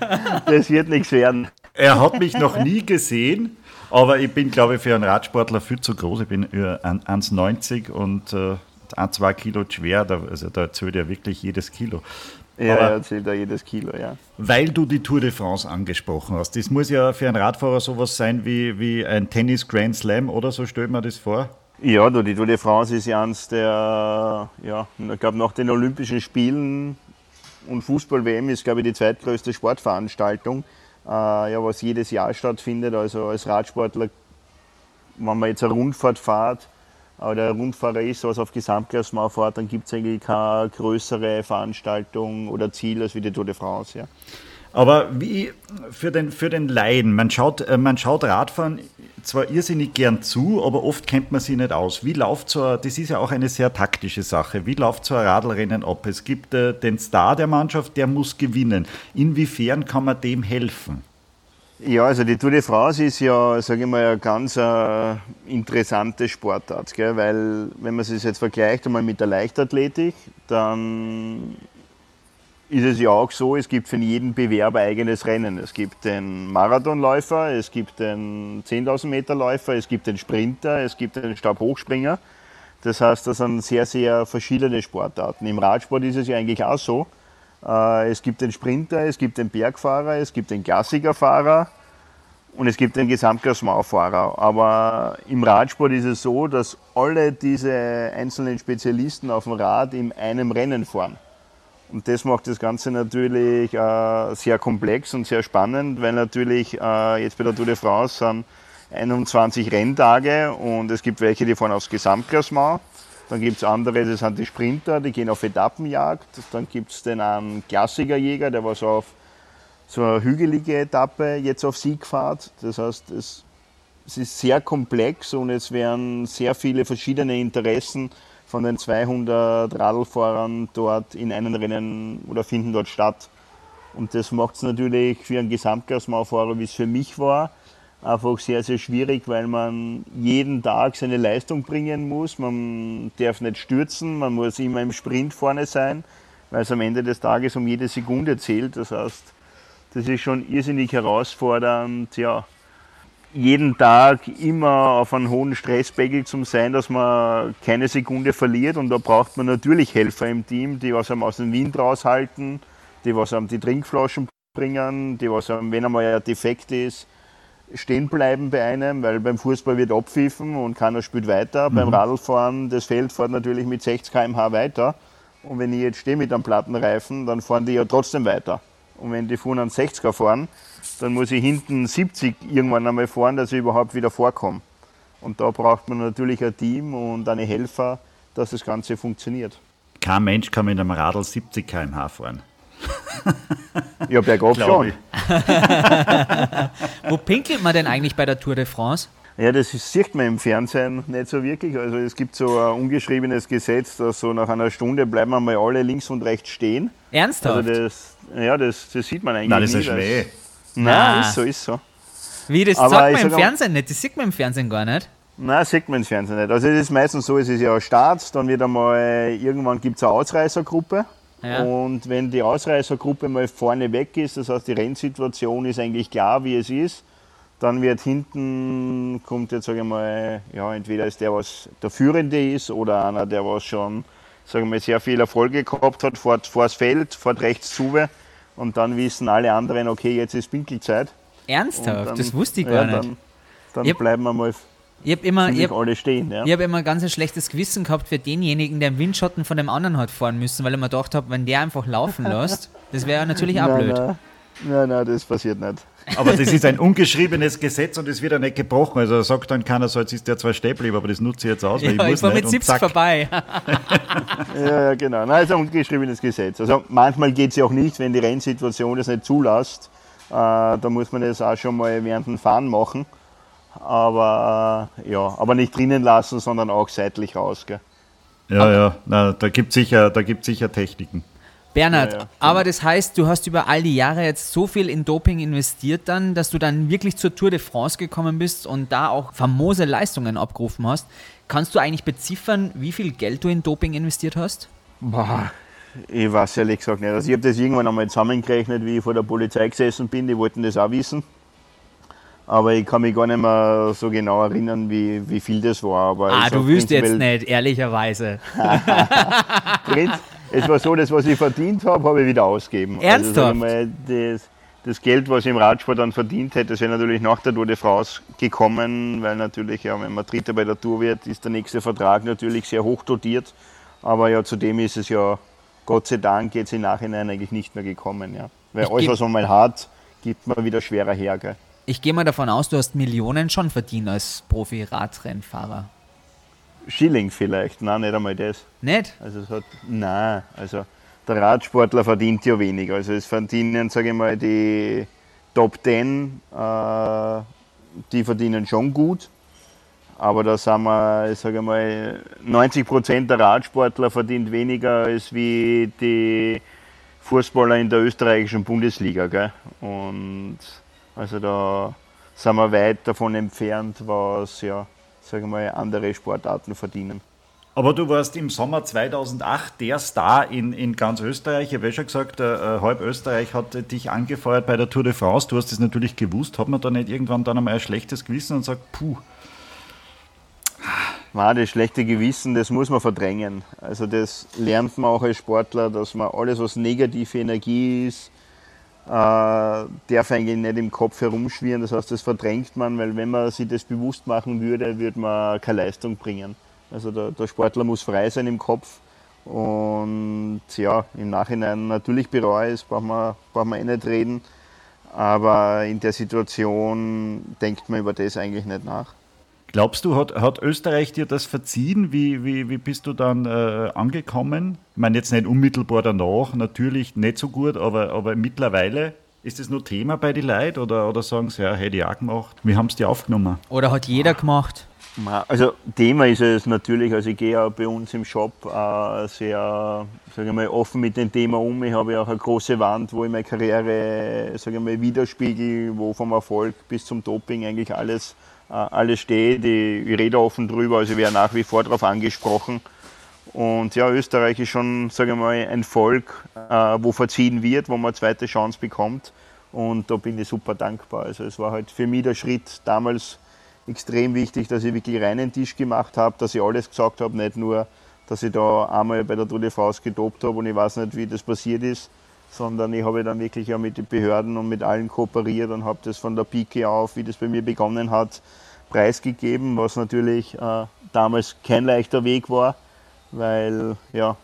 Das wird nichts werden. Er hat mich noch nie gesehen, aber ich bin, glaube ich, für einen Radsportler viel zu groß. Ich bin 1,90 und äh, ein, zwei Kilo schwer. Da, also da zählt er wirklich jedes Kilo. Ja, er zählt da jedes Kilo, ja. Weil du die Tour de France angesprochen hast. Das muss ja für einen Radfahrer sowas sein wie, wie ein Tennis Grand Slam, oder so stellt man das vor? Ja, die Tour de France ist ja eines der, ja, ich glaube nach den Olympischen Spielen und Fußball-WM ist, glaube ich, die zweitgrößte Sportveranstaltung, äh, ja, was jedes Jahr stattfindet. Also als Radsportler, wenn man jetzt eine Rundfahrt fährt, oder der Rundfahrer ist, was auf Gesamtklassement fährt, dann gibt es eigentlich keine größere Veranstaltung oder Ziel als wie die Tour de France. Ja. Aber wie für den, für den Laien, man schaut, äh, man schaut Radfahren zwar irrsinnig gern zu, aber oft kennt man sie nicht aus. Wie läuft so ein, das ist ja auch eine sehr taktische Sache, wie läuft so ein Radlrennen ab? Es gibt äh, den Star der Mannschaft, der muss gewinnen. Inwiefern kann man dem helfen? Ja, also die Tour de France ist ja, sage ich mal, eine ganz äh, interessante Sportart, gell? weil wenn man es jetzt vergleicht einmal mit der Leichtathletik, dann ist es ja auch so, es gibt für jeden Bewerber eigenes Rennen. Es gibt den Marathonläufer, es gibt den 10.000 Meter Läufer, es gibt den Sprinter, es gibt den Stabhochspringer. Das heißt, das sind sehr, sehr verschiedene Sportarten. Im Radsport ist es ja eigentlich auch so. Äh, es gibt den Sprinter, es gibt den Bergfahrer, es gibt den Klassikerfahrer und es gibt den Gesamtklassementfahrer. Aber im Radsport ist es so, dass alle diese einzelnen Spezialisten auf dem Rad in einem Rennen fahren. Und das macht das Ganze natürlich äh, sehr komplex und sehr spannend, weil natürlich äh, jetzt bei der Tour de France sind 21 Renntage und es gibt welche, die fahren aufs Gesamtklassement. Dann gibt es andere, das sind die Sprinter, die gehen auf Etappenjagd. Dann gibt es den einen Klassikerjäger, der was auf so eine hügelige Etappe jetzt auf Sieg fährt. Das heißt, es, es ist sehr komplex und es werden sehr viele verschiedene Interessen von den 200 Radlfahrern dort in einem Rennen oder finden dort statt. Und das macht es natürlich für einen Gesamtklassementfahrer, wie es für mich war, einfach sehr, sehr schwierig, weil man jeden Tag seine Leistung bringen muss. Man darf nicht stürzen, man muss immer im Sprint vorne sein, weil es am Ende des Tages um jede Sekunde zählt. Das heißt, das ist schon irrsinnig herausfordernd, ja, jeden Tag immer auf einem hohen Stresspegel zu sein, dass man keine Sekunde verliert. Und da braucht man natürlich Helfer im Team, die was einem aus dem Wind raushalten, die was einem die Trinkflaschen bringen, die was einem, wenn einmal ein Defekt ist, stehen bleiben bei einem, weil beim Fußball wird abpfiffen und keiner spielt weiter. Mhm. Beim Radlfahren, das Feld fährt natürlich mit 60 km/h weiter. Und wenn ich jetzt stehe mit einem Plattenreifen, dann fahren die ja trotzdem weiter. Und wenn die vorne einen 60er fahren, dann muss ich hinten 70 irgendwann einmal fahren, dass ich überhaupt wieder vorkomme. Und da braucht man natürlich ein Team und eine Helfer, dass das Ganze funktioniert. Kein Mensch kann mit einem Radl 70 km/h fahren. ja, bergab schon. Wo pinkelt man denn eigentlich bei der Tour de France? Ja, das sieht man im Fernsehen nicht so wirklich. Also es gibt so ein ungeschriebenes Gesetz, dass so nach einer Stunde bleiben wir mal alle links und rechts stehen. Ernsthaft? Also das, ja, das, das sieht man eigentlich Nein, das ist schwer. Nein, ist so, ist so. Wie, das Aber sagt man im Fernsehen nicht? Das sieht man im Fernsehen gar nicht. Nein, sieht man im Fernsehen nicht. Also es ist meistens so, es ist ja ein Start, dann wird einmal, irgendwann gibt es eine Ausreißergruppe. Ja. Und wenn die Ausreißergruppe mal vorne weg ist, das heißt die Rennsituation ist eigentlich klar, wie es ist, dann wird hinten, kommt jetzt sage ich mal, ja, entweder ist der, was der Führende ist oder einer, der was schon sagen wir, sehr viel Erfolge gehabt hat, fährt vor das Feld, fährt rechts zu und dann wissen alle anderen, okay, jetzt ist Pinkelzeit. Ernsthaft? Dann, das wusste ich gar ja, nicht. Dann, dann bleiben wir mal ich habe immer, ich hab, alle stehen. Ja. Ich habe immer ganz ein schlechtes Gewissen gehabt für denjenigen, der im Windschatten von dem anderen hat fahren müssen, weil ich mir gedacht habe, wenn der einfach laufen lässt, das wäre natürlich auch blöd. Nein, nein, nein, das passiert nicht. Aber das ist ein ungeschriebenes Gesetz und es wird ja nicht gebrochen. Also sagt dann keiner so, jetzt ist der zwar stehen geblieben, aber das nutze ich jetzt aus, weil ja, ich muss ich war mit 70 vorbei. ja, ja, genau. Nein, es ist ein ungeschriebenes Gesetz. Also manchmal geht es ja auch nicht, wenn die Rennsituation das nicht zulässt. Äh, da muss man das auch schon mal während dem Fahren machen. Aber äh, ja, aber nicht drinnen lassen, sondern auch seitlich raus. Gell? Ja, ja, Na, da gibt es sicher, sicher Techniken. Bernhard, ja, ja. aber das heißt, du hast über all die Jahre jetzt so viel in Doping investiert dann, dass du dann wirklich zur Tour de France gekommen bist und da auch famose Leistungen abgerufen hast. Kannst du eigentlich beziffern, wie viel Geld du in Doping investiert hast? Boah, ich weiß ehrlich gesagt nicht. Also ich habe das irgendwann einmal zusammengerechnet, wie ich vor der Polizei gesessen bin. Die wollten das auch wissen. Aber ich kann mich gar nicht mehr so genau erinnern, wie, wie viel das war. Aber ah, du wüsst jetzt nicht, ehrlicherweise. es war so, das, was ich verdient habe, habe ich wieder ausgegeben. Also, Ernsthaft? Also, das, das, Geld, was ich im Radsport dann verdient hätte, das wäre natürlich nach der Tour de France gekommen, weil natürlich, ja, wenn man Dritter bei der Tour wird, ist der nächste Vertrag natürlich sehr hoch dotiert. Aber ja, zudem ist es ja, Gott sei Dank, jetzt im Nachhinein eigentlich nicht mehr gekommen. Ja. Weil ich alles, was man mal hat, gibt man wieder schwerer her. Gell. Ich gehe mal davon aus, du hast Millionen schon verdient als Profi-Radrennfahrer. Schilling vielleicht, nein, nicht einmal das. Nicht? Also es hat, nein, also der Radsportler verdient ja wenig. Also es verdienen, sage ich mal, die Top Ten, äh, die verdienen schon gut. Aber da sind wir, ich sage mal, 90 Prozent der Radsportler verdient weniger als wie die Fußballer in der österreichischen Bundesliga. Gell? Und also da sind wir weit davon entfernt, was ja sagen wir, andere Sportarten verdienen. Aber du warst im Sommer 2008 der Star in, in ganz Österreich. Ich habe ja schon gesagt, äh, äh, halb Österreich hat dich angefeuert bei der Tour de France. Du hast es natürlich gewusst. Hat man da nicht irgendwann dann einmal ein schlechtes Gewissen und sagt, puh. War das schlechte Gewissen, das muss man verdrängen. Also das lernt man auch als Sportler, dass man alles, was negative Energie ist, äh, darf eigentlich nicht im Kopf herumschwirren. Das heißt, das verdrängt man, weil wenn man sich das bewusst machen würde, würde man keine Leistung bringen. Also der, der Sportler muss frei sein im Kopf. Und ja, im Nachhinein natürlich bereue es, braucht man, braucht man eh nicht reden. Aber in der Situation denkt man über das eigentlich nicht nach. Glaubst du, hat, hat Österreich dir das verziehen? Wie, wie, wie bist du dann äh, angekommen? Ich meine, jetzt nicht unmittelbar danach, natürlich nicht so gut, aber, aber mittlerweile ist das nur Thema bei den Leuten oder, oder sagen sie, ja, hätte ich auch gemacht? Wie haben sie die aufgenommen? Oder hat jeder gemacht? Also Thema ist es natürlich, also ich gehe ja bei uns im Shop äh, sehr sage ich mal, offen mit dem Thema um. Ich habe ja auch eine große Wand, wo ich meine Karriere sage ich mal, widerspiegel, wo vom Erfolg bis zum Doping eigentlich alles, alles steht. Ich, ich rede offen drüber, also ich werde nach wie vor darauf angesprochen. Und ja, Österreich ist schon, sage ich mal, ein Volk, äh, wo verziehen wird, wo man eine zweite Chance bekommt. Und da bin ich super dankbar. Also es war halt für mich der Schritt damals extrem wichtig, dass ich wirklich reinen Tisch gemacht habe, dass ich alles gesagt habe, nicht nur, dass ich da einmal bei der Tour de France gedopt habe und ich weiß nicht, wie das passiert ist, sondern ich habe dann wirklich auch mit den Behörden und mit allen kooperiert und habe das von der Pike auf, wie das bei mir begonnen hat, preisgegeben, was natürlich äh, damals kein leichter Weg war, weil ja,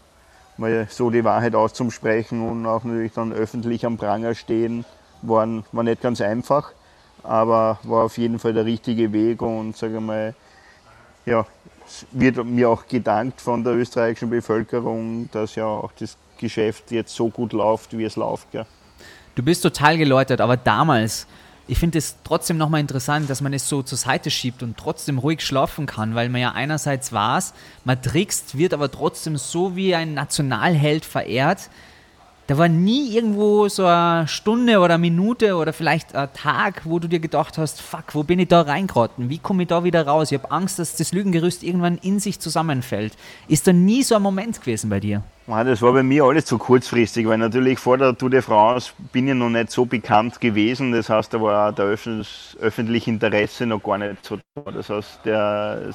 mal so die Wahrheit auszusprechen und auch natürlich dann öffentlich am Pranger stehen, war, war nicht ganz einfach aber war auf jeden Fall der richtige Weg und sage mal, ja, wird mir auch gedankt von der österreichischen Bevölkerung, dass ja auch das Geschäft jetzt so gut läuft, wie es läuft. Gell. Du bist total geläutert, aber damals, ich finde es trotzdem nochmal interessant, dass man es so zur Seite schiebt und trotzdem ruhig schlafen kann, weil man ja einerseits weiß, man trickst, wird aber trotzdem so wie ein Nationalheld verehrt da war nie irgendwo so eine Stunde oder eine Minute oder vielleicht ein Tag, wo du dir gedacht hast, fuck, wo bin ich da reingeraten? Wie komme ich da wieder raus? Ich habe Angst, dass das Lügengerüst irgendwann in sich zusammenfällt. Ist da nie so ein Moment gewesen bei dir? Das war bei mir alles zu kurzfristig, weil natürlich vor der Tour de France bin ich noch nicht so bekannt gewesen. Das heißt, da war der öffentliche Interesse noch gar nicht so da. Das heißt, der,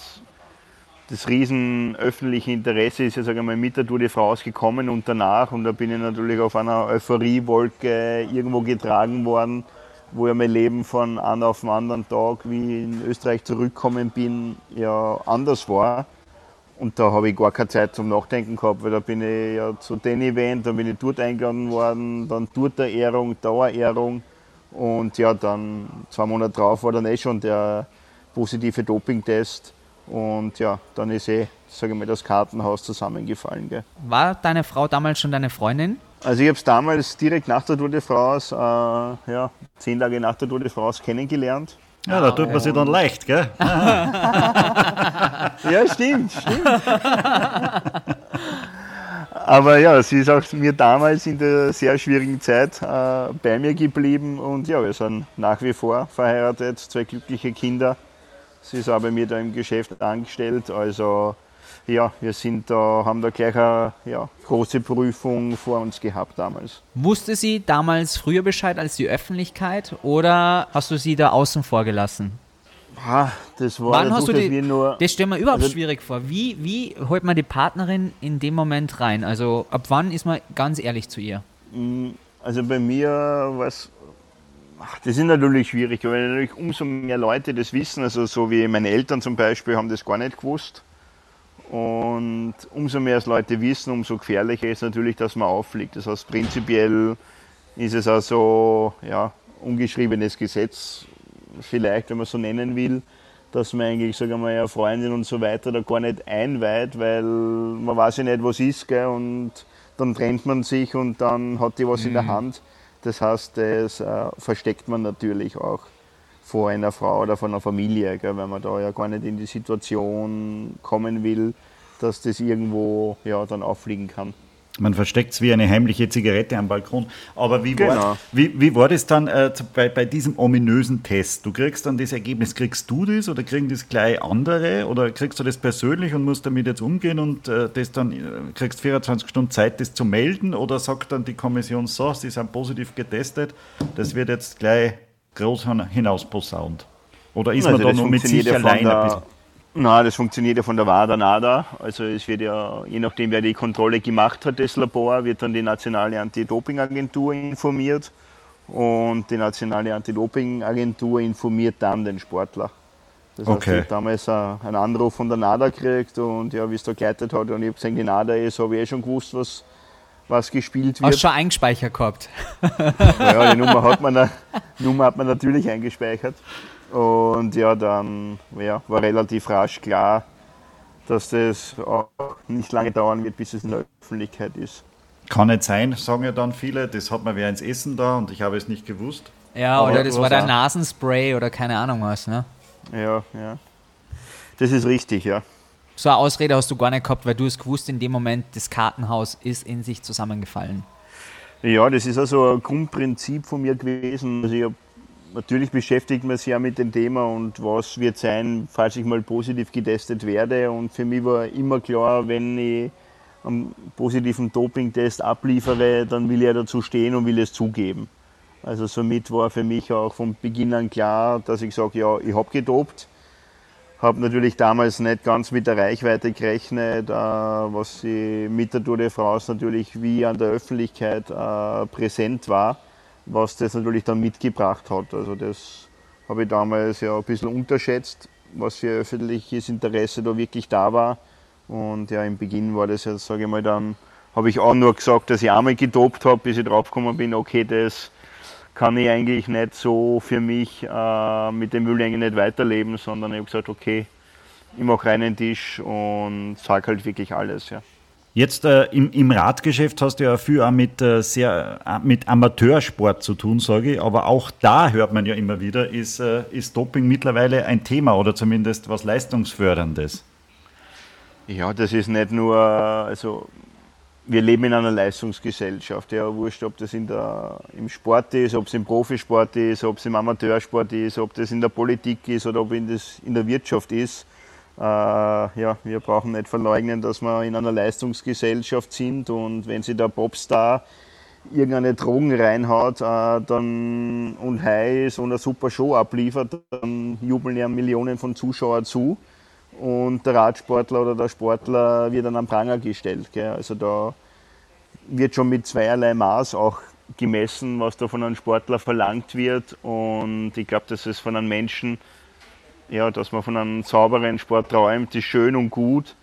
das riesen öffentliche Interesse ist ja sage ich mal, mit der Tour de France gekommen und danach. Und da bin ich natürlich auf einer Euphoriewolke irgendwo getragen worden, wo ja mein Leben von einem auf den anderen Tag, wie ich in Österreich zurückgekommen bin, ja anders war. Und da habe ich gar keine Zeit zum Nachdenken gehabt, weil da bin ich ja zu dem Event, dann bin ich dort eingeladen worden, dann dort der Ehrung, Dauerehrung. Und ja, dann zwei Monate drauf war dann eh schon der positive Dopingtest. Und ja, dann ist eh, sage ich mal, das Kartenhaus zusammengefallen. Gell. War deine Frau damals schon deine Freundin? Also ich habe es damals direkt nach der Tour de France, äh, ja, zehn Tage nach der Tour de France kennengelernt. Ja, da tut man sich dann leicht, gell? ja, stimmt, stimmt. Aber ja, sie ist auch mir damals in der sehr schwierigen Zeit äh, bei mir geblieben und ja, wir sind nach wie vor verheiratet, zwei glückliche Kinder. Sie ist auch bei mir da im Geschäft angestellt. Also ja, wir sind da, haben da gleich eine ja, große Prüfung vor uns gehabt damals. Wusste sie damals früher Bescheid als die Öffentlichkeit oder hast du sie da außen vor gelassen? Ah, das war Wann hast du die, nur, Das stellen wir überhaupt also, schwierig vor. Wie, wie holt man die Partnerin in dem Moment rein? Also ab wann ist man ganz ehrlich zu ihr? Mm, also bei mir war es das ist natürlich schwierig, weil natürlich umso mehr Leute das wissen, also so wie meine Eltern zum Beispiel haben das gar nicht gewusst. Und umso mehr es Leute wissen, umso gefährlicher ist natürlich, dass man auffliegt. Das heißt, prinzipiell ist es also ja, ungeschriebenes Gesetz, vielleicht, wenn man so nennen will, dass man eigentlich, sagen wir mal, eine Freundin und so weiter da gar nicht einweiht, weil man weiß ja nicht, was ist, gell, und dann trennt man sich und dann hat die was mhm. in der mhm. Hand. Das heißt, das äh, versteckt man natürlich auch vor einer Frau oder vor einer Familie, gell, weil man da ja gar nicht in die Situation kommen will, dass das irgendwo ja, dann auffliegen kann. Man versteckt es wie eine heimliche Zigarette am Balkon. Aber wie, genau. war, wie, wie war das dann äh, bei, bei diesem ominösen Test? Du kriegst dann das Ergebnis, kriegst du das oder kriegen das gleich andere oder kriegst du das persönlich und musst damit jetzt umgehen und äh, das dann äh, kriegst 24 Stunden Zeit, das zu melden oder sagt dann die Kommission so, sie sind positiv getestet, das wird jetzt gleich groß hinausposaunt? Oder ist also man da nur mit sich allein ein bisschen? Na, das funktioniert ja von der WADA nada. Also es wird ja, je nachdem wer die Kontrolle gemacht hat, das Labor, wird dann die nationale Anti-Doping-Agentur informiert und die nationale Anti-Doping-Agentur informiert dann den Sportler. Das heißt, okay. ich habe damals einen Anruf von der NADA gekriegt und ja, wie es da geleitet hat und ich habe gesehen, die NADA ist, habe ich eh schon gewusst, was, was gespielt wird. Hast du schon eingespeichert gehabt? Ja, die Nummer hat man, Nummer hat man natürlich eingespeichert. Und ja, dann ja, war relativ rasch klar, dass das auch nicht lange dauern wird, bis es in der Öffentlichkeit ist. Kann nicht sein, sagen ja dann viele. Das hat man wer ins Essen da und ich habe es nicht gewusst. Ja, Aber oder das war der Nasenspray oder keine Ahnung was, ne? Ja, ja. Das ist richtig, ja. So eine Ausrede hast du gar nicht gehabt, weil du es gewusst in dem Moment, das Kartenhaus ist in sich zusammengefallen. Ja, das ist also ein Grundprinzip von mir gewesen. Also ich hab, natürlich beschäftigt man sich ja mit dem Thema und was wird sein, falls ich mal positiv getestet werde. Und für mich war immer klar, wenn ich einen positiven Dopingtest abliefere, dann will ich ja dazu stehen und will es zugeben. Also somit war für mich auch von Beginn an klar, dass ich sage, ja, ich habe gedopt. Habe natürlich damals nicht ganz mit der Reichweite gerechnet, äh, was mit der Tour de France natürlich wie an der Öffentlichkeit äh, präsent war, was das natürlich dann mitgebracht hat. Also das habe ich damals ja ein bisschen unterschätzt, was für öffentliches Interesse da wirklich da war. Und ja, im Beginn war das ja, sage ich mal, dann habe ich auch nur gesagt, dass ich einmal gedopt habe, bis ich draufgekommen bin, okay, das kann ich eigentlich nicht so für mich äh, mit dem Müll eigentlich nicht weiterleben, sondern ich habe gesagt, okay, ich mache reinen Tisch und sage halt wirklich alles. Ja. Jetzt äh, im, im, Radgeschäft hast du ja viel auch mit, äh, sehr, äh, mit Amateursport zu tun, sage ich, aber auch da hört man ja immer wieder, ist, äh, ist Doping mittlerweile ein Thema oder zumindest was Leistungsförderndes. Ja, das ist nicht nur, also wir leben in einer Leistungsgesellschaft. Ja, wurscht, ob das in der, im Sport ist, ob es im Profisport ist, ob es im Amateursport ist, ob das in der Politik ist oder ob es in der Wirtschaft ist. Äh, ja, wir brauchen nicht verleugnen, dass wir in einer Leistungsgesellschaft sind und wenn sich der Popstar irgendeine Drogen reinhaut äh, dann, und high ist und eine super Show abliefert, dann jubeln ja Millionen von Zuschauern zu und der Radsportler oder der Sportler wird dann am Pranger gestellt. Gell? Also da wird schon mit zweierlei Maß auch gemessen, was da von einem Sportler verlangt wird. Und ich glaube, dass es von einem Menschen, ja, dass man von einem sauberen Sport träumt, ist schön und gut.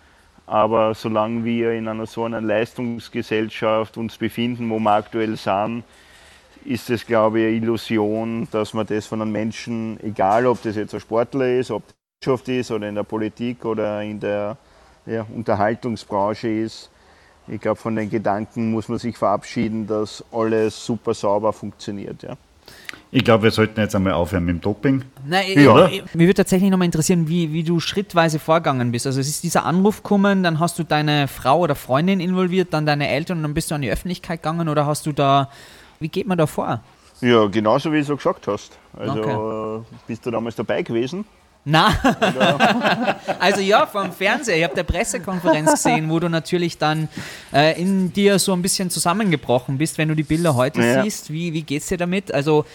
Aber solange wir in einer so einer Leistungsgesellschaft uns befinden, wo wir aktuell sind, ist es, glaube ich, eine Illusion, dass man das von einem Menschen, egal ob das jetzt ein Sportler ist, ob Wirtschaft ist oder in der Politik oder in der ja, Unterhaltungsbranche ist. Ich glaube, von den Gedanken muss man sich verabschieden, dass alles super sauber funktioniert. Ja. Ich glaube, wir sollten jetzt einmal aufhören mit dem Doping. Nein, ja. ich, mich würde tatsächlich nochmal interessieren, wie, wie du schrittweise vorgegangen bist. Also es ist dieser Anruf gekommen, dann hast du deine Frau oder Freundin involviert, dann deine Eltern und dann bist du an die Öffentlichkeit gegangen oder hast du da, wie geht man da vor? Ja, genauso wie du so gesagt hast. Also okay. bist du damals dabei gewesen? Na, also ja, vom Fernseher. Ich habe der Pressekonferenz gesehen, wo du natürlich dann äh, in dir so ein bisschen zusammengebrochen bist, wenn du die Bilder heute ja. siehst. Wie, wie es dir damit? Also,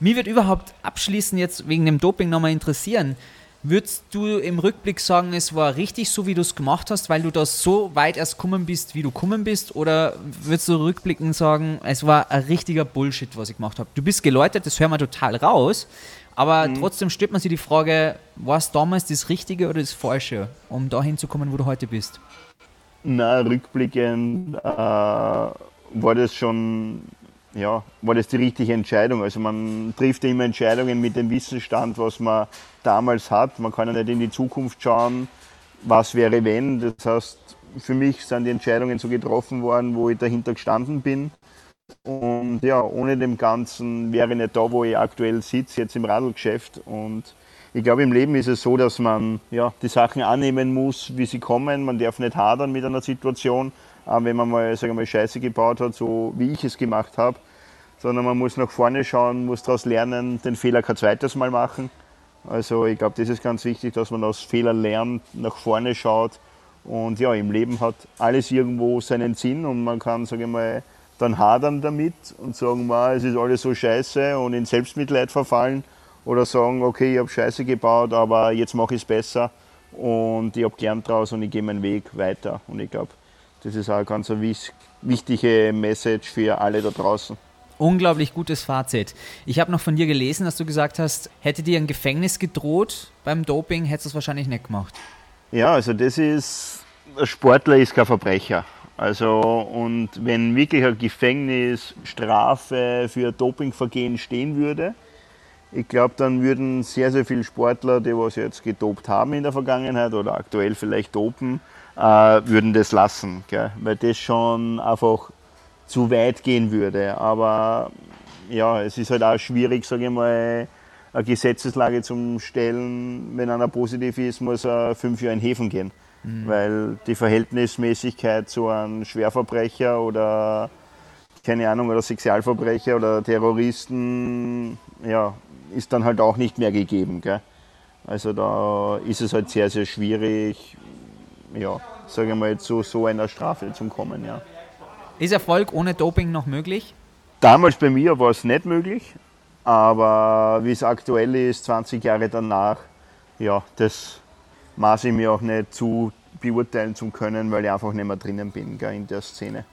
mir wird überhaupt abschließend jetzt wegen dem Doping nochmal interessieren. Würdest du im Rückblick sagen, es war richtig so, wie du es gemacht hast, weil du da so weit erst gekommen bist, wie du gekommen bist? Oder würdest du rückblickend sagen, es war ein richtiger Bullshit, was ich gemacht habe? Du bist geläutet, das hören wir total raus. Aber mhm. trotzdem stellt man sich die Frage, war es damals das Richtige oder das Falsche, um dahin zu kommen, wo du heute bist? Na, rückblickend äh, war das schon, ja, war das die richtige Entscheidung. Also man trifft immer Entscheidungen mit dem Wissensstand, was man damals hat. Man kann ja nicht in die Zukunft schauen, was wäre wenn. Das heißt, für mich sind die Entscheidungen so getroffen worden, wo ich dahinter gestanden bin. Und ja, ohne dem Ganzen wäre ich nicht da, wo ich aktuell sitze, jetzt im Radlgeschäft. Und ich glaube, im Leben ist es so, dass man ja, die Sachen annehmen muss, wie sie kommen. Man darf nicht hadern mit einer Situation, wenn man mal, sagen wir mal Scheiße gebaut hat, so wie ich es gemacht habe. Sondern man muss nach vorne schauen, muss daraus lernen, den Fehler kein zweites Mal machen. Also ich glaube, das ist ganz wichtig, dass man aus Fehlern lernt, nach vorne schaut. Und ja, im Leben hat alles irgendwo seinen Sinn und man kann, sage ich mal, dann hadern damit und sagen, es ist alles so scheiße und in Selbstmitleid verfallen oder sagen, okay, ich habe Scheiße gebaut, aber jetzt mache ich es besser und ich habe gern draus und ich gehe meinen Weg weiter. Und ich glaube, das ist auch eine ganz wichtige Message für alle da draußen. Unglaublich gutes Fazit. Ich habe noch von dir gelesen, dass du gesagt hast, hätte dir ein Gefängnis gedroht beim Doping, hättest du es wahrscheinlich nicht gemacht. Ja, also das ist, ein Sportler ist kein Verbrecher. Also, und wenn wirklich eine Gefängnisstrafe für Dopingvergehen stehen würde, ich glaube, dann würden sehr, sehr viele Sportler, die was jetzt gedopt haben in der Vergangenheit oder aktuell vielleicht dopen, würden das lassen, gell? weil das schon einfach zu weit gehen würde. Aber ja, es ist halt auch schwierig, sage ich mal, eine Gesetzeslage zum Stellen, wenn einer positiv ist, muss er fünf Jahre in Häfen gehen. Mhm. Weil die Verhältnismäßigkeit zu einem Schwerverbrecher oder keine Ahnung, oder Sexualverbrecher oder Terroristen, ja, ist dann halt auch nicht mehr gegeben. Gell? Also da ist es halt sehr, sehr schwierig, ja, sage ich mal, zu so einer Strafe zu kommen. Ja. Ist Erfolg ohne Doping noch möglich? Damals bei mir war es nicht möglich, aber wie es aktuell ist, 20 Jahre danach, ja, das maße ich mir auch nicht zu beurteilen zu können, weil ich einfach nicht mehr drinnen bin gell, in der Szene.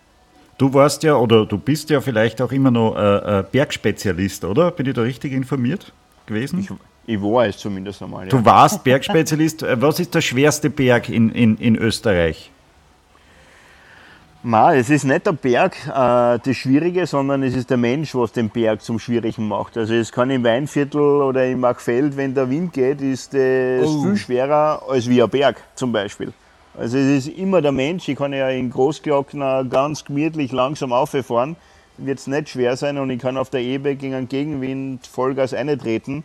Du warst ja oder du bist ja vielleicht auch immer noch äh, äh Bergspezialist, oder? Bin ich da richtig informiert gewesen? Ich, ich war es zumindest einmal. Ja. Du warst Bergspezialist. Was ist der schwerste Berg in, in, in Österreich? Ma, es ist nicht der Berg äh, das Schwierige, sondern es ist der Mensch, was den Berg zum Schwierigen macht. Also es kann im Weinviertel oder im Machfeld, wenn der Wind geht, ist es oh. viel schwerer als wie ein Berg zum Beispiel. Also es ist immer der Mensch. Ich kann ja in Großglockner ganz gemütlich langsam auffahren. Wird es nicht schwer sein und ich kann auf der Ebe gegen einen Gegenwind Vollgas eintreten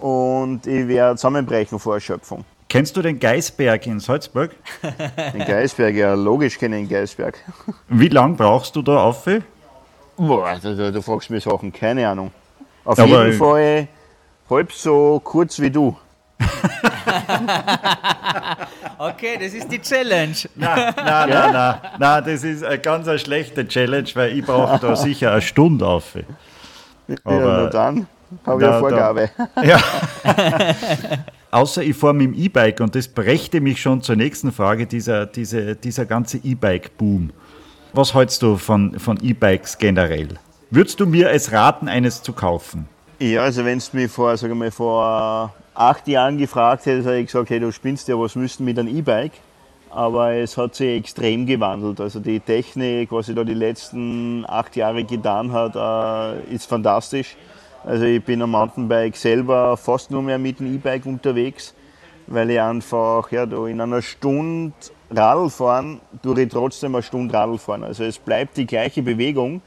und ich werde zusammenbrechen vor Erschöpfung. Kennst du den Geisberg in Salzburg? Den Geisberg, ja, logisch kenne ich den Geisberg. Wie lange brauchst du da auf? Boah, du, du fragst mir Sachen, keine Ahnung. Auf Aber jeden Fall halb so kurz wie du. okay, das ist die Challenge. Nein, nein, nein, nein, nein, das ist eine ganz eine schlechte Challenge, weil ich brauche da sicher eine Stunde auf. Aber ja, dann habe ich eine Vorgabe. Da, ja. Außer ich fahre mit dem E-Bike und das brächte mich schon zur nächsten Frage, dieser, diese, dieser ganze E-Bike-Boom. Was hältst du von, von E-Bikes generell? Würdest du mir es raten, eines zu kaufen? Ja, also wenn du mich vor, sag mal, vor acht Jahren gefragt hättest, hätte ich gesagt, hey, du spinnst ja, was müssten mit einem E-Bike? Aber es hat sich extrem gewandelt. Also die Technik, was sich da die letzten acht Jahre getan hat, äh, ist fantastisch. Also ich bin am Mountainbike selber fast nur mehr mit dem E-Bike unterwegs, weil ich einfach ja, da in einer Stunde Radl fahren, tue ich trotzdem eine Stunde Radl fahren. Also es bleibt die gleiche Bewegung,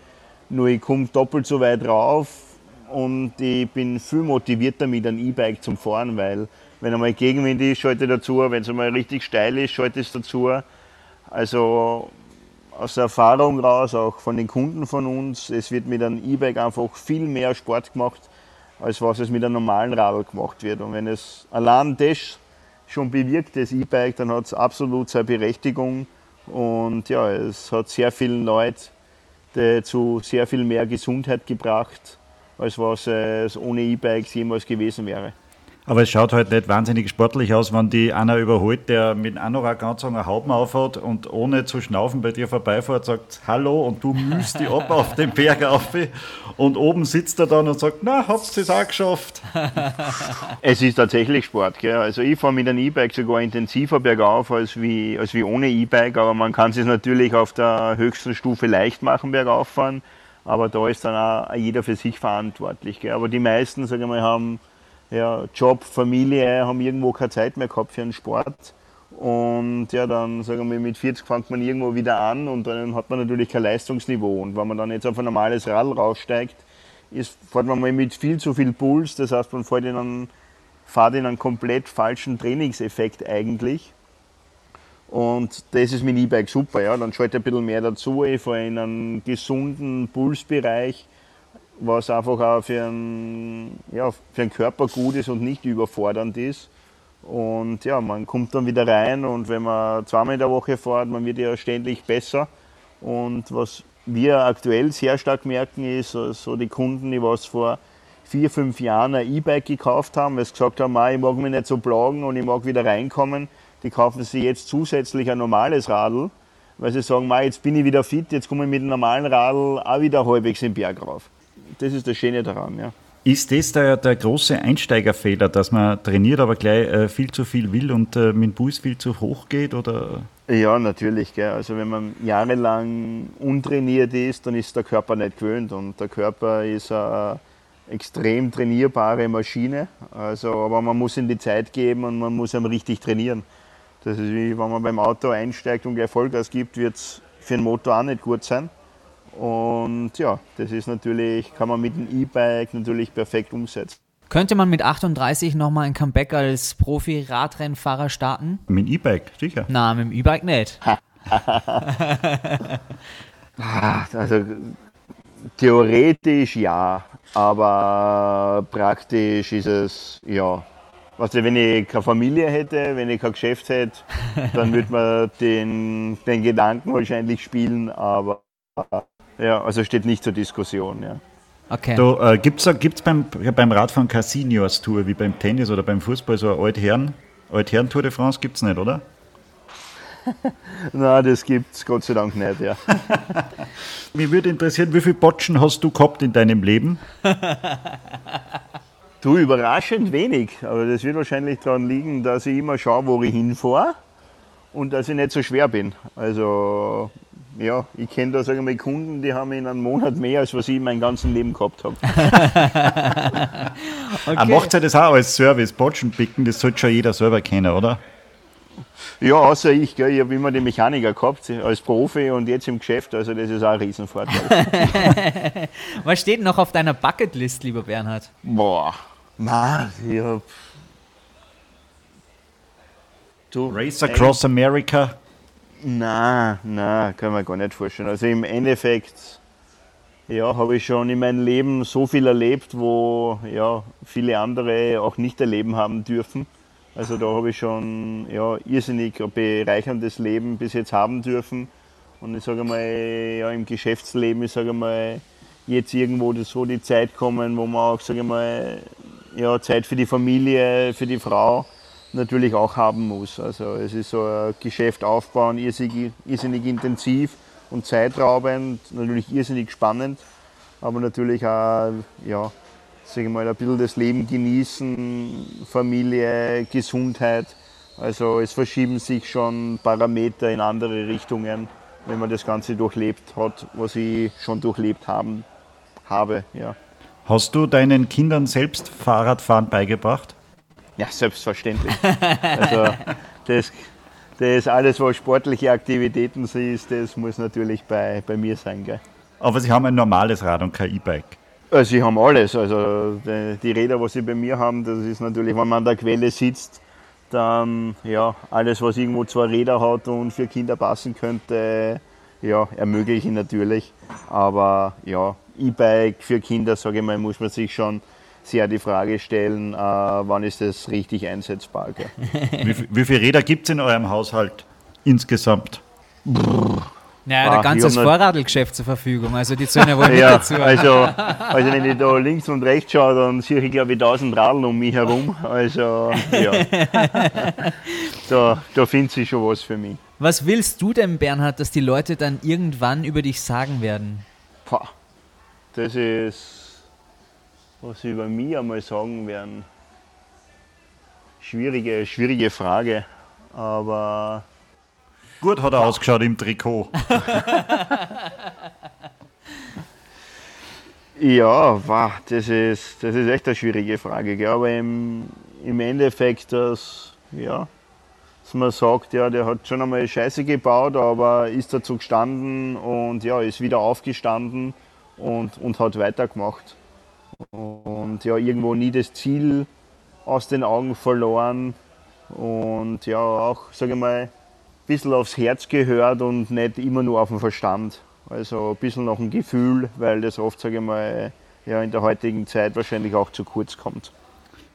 nur ich komme doppelt so weit rauf und ich bin viel motivierter mit einem E-Bike zum Fahren, weil wenn einmal Gegenwind ist, schalte ich dazu, wenn es einmal richtig steil ist, schalte ich es dazu. Also aus der Erfahrung raus, auch von den Kunden von uns, es wird mit einem E-Bike einfach viel mehr Sport gemacht, als was es mit einem normalen Radl gemacht wird. Und wenn es allein das schon bewirkt, das E-Bike, dann hat es absolut seine Berechtigung. Und ja, es hat sehr vielen Leuten zu sehr viel mehr Gesundheit gebracht, als was es ohne E-Bikes jemals gewesen wäre. Aber es schaut halt nicht wahnsinnig sportlich aus, wenn die einer überholt, der mit Anorak ganz einen Hauben aufhat und ohne zu schnaufen bei dir vorbeifährt, sagt Hallo und du mühst die ab auf den Berg auf und oben sitzt er dann und sagt, na, habt ihr es auch geschafft. Es ist tatsächlich Sport, gell? Also ich fahre mit einem E-Bike sogar intensiver bergauf als wie, als wie ohne E-Bike, aber man kann es natürlich auf der höchsten Stufe leicht machen, bergauf fahren, aber da ist dann auch jeder für sich verantwortlich. Gell? Aber die meisten, sagen wir mal, haben ja, Job, Familie, haben irgendwo keine Zeit mehr gehabt für einen Sport. Und ja, dann sagen wir mit 40 fängt man irgendwo wieder an und dann hat man natürlich kein Leistungsniveau. Und wenn man dann jetzt auf ein normales Rad raussteigt, ist, fährt man mal mit viel zu viel Puls. Das heißt, man fährt in einen, fährt in einen komplett falschen Trainingseffekt eigentlich. Und das ist mit E-Bike super. Ja. Dann schalte ich ein bisschen mehr dazu. Ich fahre in einen gesunden Pulsbereich was einfach auch für einen, ja, für einen Körper gut ist und nicht überfordernd ist. Und ja, man kommt dann wieder rein und wenn man zweimal in der Woche fährt, man wird ja ständig besser. Und was wir aktuell sehr stark merken, ist so die Kunden, die was vor vier, fünf Jahren ein E-Bike gekauft haben, weil sie gesagt haben, ich mag mich nicht so plagen und ich mag wieder reinkommen, die kaufen sich jetzt zusätzlich ein normales Radl, weil sie sagen, jetzt bin ich wieder fit, jetzt komme ich mit dem normalen Radl auch wieder halbwegs den Berg rauf das ist das Schöne daran. Ja. Ist das der, der große Einsteigerfehler, dass man trainiert, aber gleich äh, viel zu viel will und äh, mit dem Bus viel zu hoch geht? Oder? Ja, natürlich. Gell. Also wenn man jahrelang untrainiert ist, dann ist der Körper nicht gewöhnt und der Körper ist eine extrem trainierbare Maschine. Also, aber man muss ihm die Zeit geben und man muss ihm richtig trainieren. Das ist wie wenn man beim Auto einsteigt und gleich Vollgas gibt, wird es für den Motor auch nicht gut sein. Und ja, das ist natürlich, kann man mit dem E-Bike natürlich perfekt umsetzen. Könnte man mit 38 nochmal ein Comeback als Profi-Radrennfahrer starten? Mit dem E-Bike, sicher. Na, mit dem E-Bike nicht. Also theoretisch ja, aber praktisch ist es ja. Weißt du, wenn ich keine Familie hätte, wenn ich kein Geschäft hätte, dann würde man den, den Gedanken wahrscheinlich spielen, aber ja, also steht nicht zur Diskussion. Ja. Okay. Äh, Gibt es gibt's beim, beim Radfahren keine Seniors-Tour wie beim Tennis oder beim Fußball, so eine Altherren, Altherren-Tour de France gibt es nicht, oder? Nein, das gibt es Gott sei Dank nicht, ja. Mich würde interessieren, wie viele Botschen hast du gehabt in deinem Leben? Du, überraschend wenig, aber das wird wahrscheinlich daran liegen, dass ich immer schaue, wo ich hinfahre und dass ich nicht so schwer bin. Also, ja, ich kenne da, sagen wir Kunden, die haben in einem Monat mehr, als was ich in meinem ganzen Leben gehabt habe. Ah, macht ihr das auch als Service, Botschen picken, das sollte schon jeder selber kennen, oder? Ja, außer ich, gell, ich habe immer den Mechaniker gehabt als Profi und jetzt im Geschäft, also das ist auch ein Riesenvorteil. Was steht noch auf deiner Bucketlist, lieber Bernhard? Boah, Mann, ich hab. Du, Race Across America. Nein, nein, kann man gar nicht vorstellen. Also im Endeffekt, ja, habe ich schon in meinem Leben so viel erlebt, wo ja, viele andere auch nicht erleben haben dürfen. Also da habe ich schon ja, irrsinnig ein bereicherndes Leben bis jetzt haben dürfen. Und ich sage mal, ja, im Geschäftsleben, ich sage mal, jetzt irgendwo so die Zeit kommen, wo man auch, sage mal, ja, Zeit für die Familie, für die Frau natürlich auch haben muss. Also es ist so ein Geschäft aufbauen, irrsinnig, irrsinnig intensiv und zeitraubend, natürlich irrsinnig spannend, aber natürlich auch, ja, sage ich mal, ein bisschen das Leben genießen, Familie, Gesundheit. Also es verschieben sich schon Parameter in andere Richtungen, wenn man das Ganze durchlebt hat, was ich schon durchlebt haben, habe. Ja. Hast du deinen Kindern selbst Fahrradfahren beigebracht? Ja, selbstverständlich. Also das, das alles, was sportliche Aktivitäten ist, das muss natürlich bei, bei mir sein. Gell? Aber sie haben ein normales Rad und kein E-Bike. Also sie haben alles. Also die, die Räder, was sie bei mir haben, das ist natürlich, wenn man an der Quelle sitzt, dann ja, alles, was irgendwo zwei Räder hat und für Kinder passen könnte, ja, ermögliche ich natürlich. Aber ja, E-Bike für Kinder, sage ich mal, muss man sich schon sehr die Frage stellen, äh, wann ist das richtig einsetzbar. Gell? Wie, wie viele Räder gibt es in eurem Haushalt insgesamt? Naja, Ah, der ganze ich hab nicht- Vorradlgeschäft zur Verfügung. Also die zählen ja wohl nicht Ja, dazu. also, also wenn ich da links und rechts schaue, dann sehe ich glaube ich 1000 Radeln um mich herum. Also ja, da, da findet sich schon was für mich. Was willst du denn, Bernhard, dass die Leute dann irgendwann über dich sagen werden? Pah, das ist, was sie über mich einmal sagen werden. Schwierige, schwierige Frage. Aber Gut hat er ausgeschaut im Trikot. ja, wow, das, ist, das ist echt eine schwierige Frage. Gell? Aber im, im Endeffekt, dass, ja, dass man sagt, ja, der hat schon einmal Scheiße gebaut, aber ist dazu gestanden und ja, ist wieder aufgestanden und, und hat weitergemacht. Und ja, irgendwo nie das Ziel aus den Augen verloren und ja, auch, sage ich mal, ein bisschen aufs Herz gehört und nicht immer nur auf den Verstand. Also ein bisschen nach dem Gefühl, weil das oft, sage ich mal, ja, in der heutigen Zeit wahrscheinlich auch zu kurz kommt.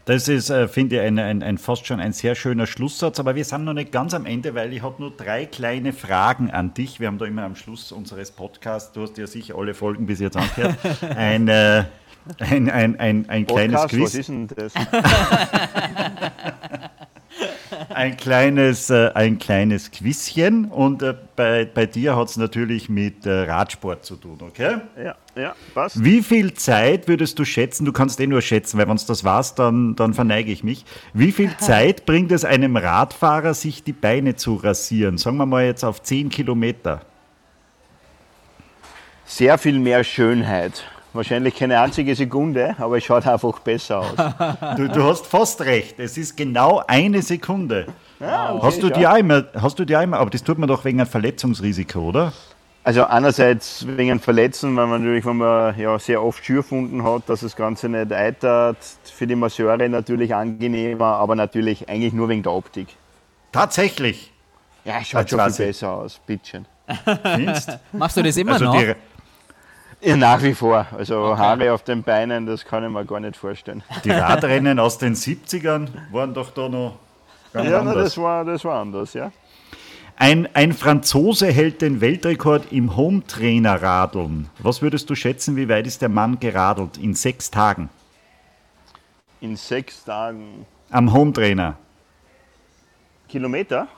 Das ist, äh, finde ich, ein, ein, ein fast schon ein sehr schöner Schlusssatz. Aber wir sind noch nicht ganz am Ende, weil ich habe nur drei kleine Fragen an dich. Wir haben da immer am Schluss unseres Podcasts, du hast ja sicher alle Folgen bis jetzt angehört, ein, äh, ein, ein, ein, ein kleines Podcast, was Quiz. ist denn das? Ein kleines, äh, ein kleines Quizchen. Und äh, bei, bei dir hat es natürlich mit äh, Radsport zu tun, okay? ja, ja, passt. Wie viel Zeit würdest du schätzen, du kannst eh nur schätzen, weil wenn es das warst, dann, dann verneige ich mich. Wie viel Zeit bringt es einem Radfahrer, sich die Beine zu rasieren? Sagen wir mal jetzt auf 10 Kilometer. Sehr viel mehr Schönheit. Wahrscheinlich keine einzige Sekunde, aber es schaut einfach besser aus. Du, du hast fast recht, es ist genau eine Sekunde. Ja, okay, Hast du, die auch immer, hast du die immer, aber das tut man doch wegen einem Verletzungsrisiko, oder? Also einerseits wegen Verletzen, weil man natürlich, wenn man ja sehr oft Schürfunden hat, dass das Ganze nicht eitert. Für die Masseure natürlich angenehmer, aber natürlich eigentlich nur wegen der Optik. Tatsächlich. Ja, schaut Als schon viel besser aus, bitteschön. Findest? Machst du das immer Also noch? die, Ja, nach wie vor. Also Haare auf den Beinen, das kann ich mir gar nicht vorstellen. die Radrennen aus den 70ern waren doch da noch ganz Ja, anders. das, war, das war anders, ja. Ein, ein Franzose hält den Weltrekord im Hometrainer-Radeln. Was würdest du schätzen, wie weit ist der Mann geradelt in sechs Tagen? In sechs Tagen Am Hometrainer. Kilometer.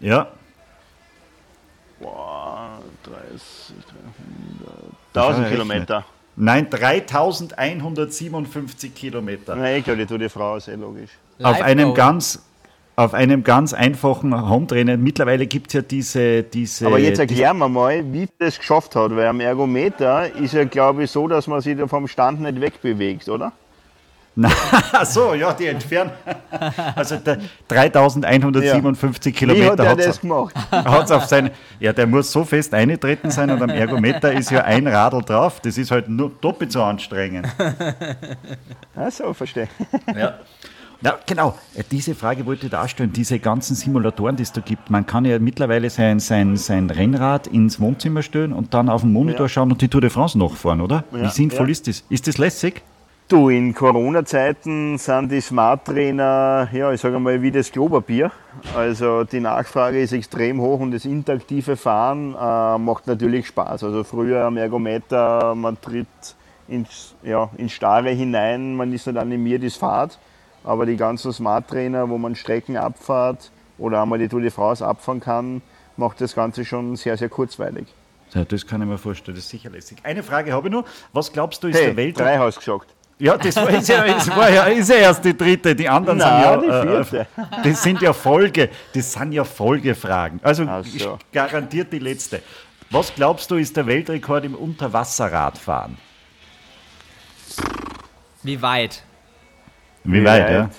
Ja, Boah, 30, 300, Das 1000 war Kilometer. nein, 3157 Kilometer. Na, klar, die Tour de Frau ist eh logisch. auf Live einem ganz auf einem ganz einfachen Hometrainer. Mittlerweile gibt es ja diese, diese Aber jetzt die- erklären wir mal, wie das geschafft hat, weil am Ergometer ist ja, glaube ich, so, dass man sich da vom Stand nicht wegbewegt, oder? Ach so, ja, die entfernen. Also der 3157 Wie Kilometer hat er auf- gemacht? hat's auf sein. Ja, der muss so fest eingetreten sein und am Ergometer ist ja ein Radl drauf. Das ist halt nur doppelt so anstrengend. Ach so, verstehe. Ja. Ja, genau. Diese Frage wollte ich darstellen. Diese ganzen Simulatoren, die es da gibt. Man kann ja mittlerweile sein, sein, sein Rennrad ins Wohnzimmer stellen und dann auf den Monitor Ja. schauen und die Tour de France nachfahren, oder? Wie Ja, sinnvoll ja. ist das? Ist das lässig? Du, in Corona-Zeiten sind die Smart-Trainer, ja, ich sage mal, wie das Klopapier. Also die Nachfrage ist extrem hoch und das interaktive Fahren äh, macht natürlich Spaß. Also früher am Ergometer, man tritt ins, ja, ins Starre hinein, man ist nicht animiert, ist Fahrt. Aber die ganzen Smart-Trainer, wo man Strecken abfahrt oder einmal die Tour de France abfahren kann, macht das Ganze schon sehr, sehr kurzweilig. Ja, das kann ich mir vorstellen, das ist sicher lässig. Eine Frage habe ich noch. Was glaubst du, ist Hey, der Welt... drei hast du gesagt. Ja, das war, ist, ja, ist, war ja, ist ja erst die dritte, die anderen Nein, sind ja, die äh, vierte. das sind ja Folge, das sind ja Folgefragen. Also Ach so. garantiert die letzte. Was glaubst du, ist der Weltrekord im Unterwasserradfahren? Wie weit? Wie, Wie weit, weit? ja?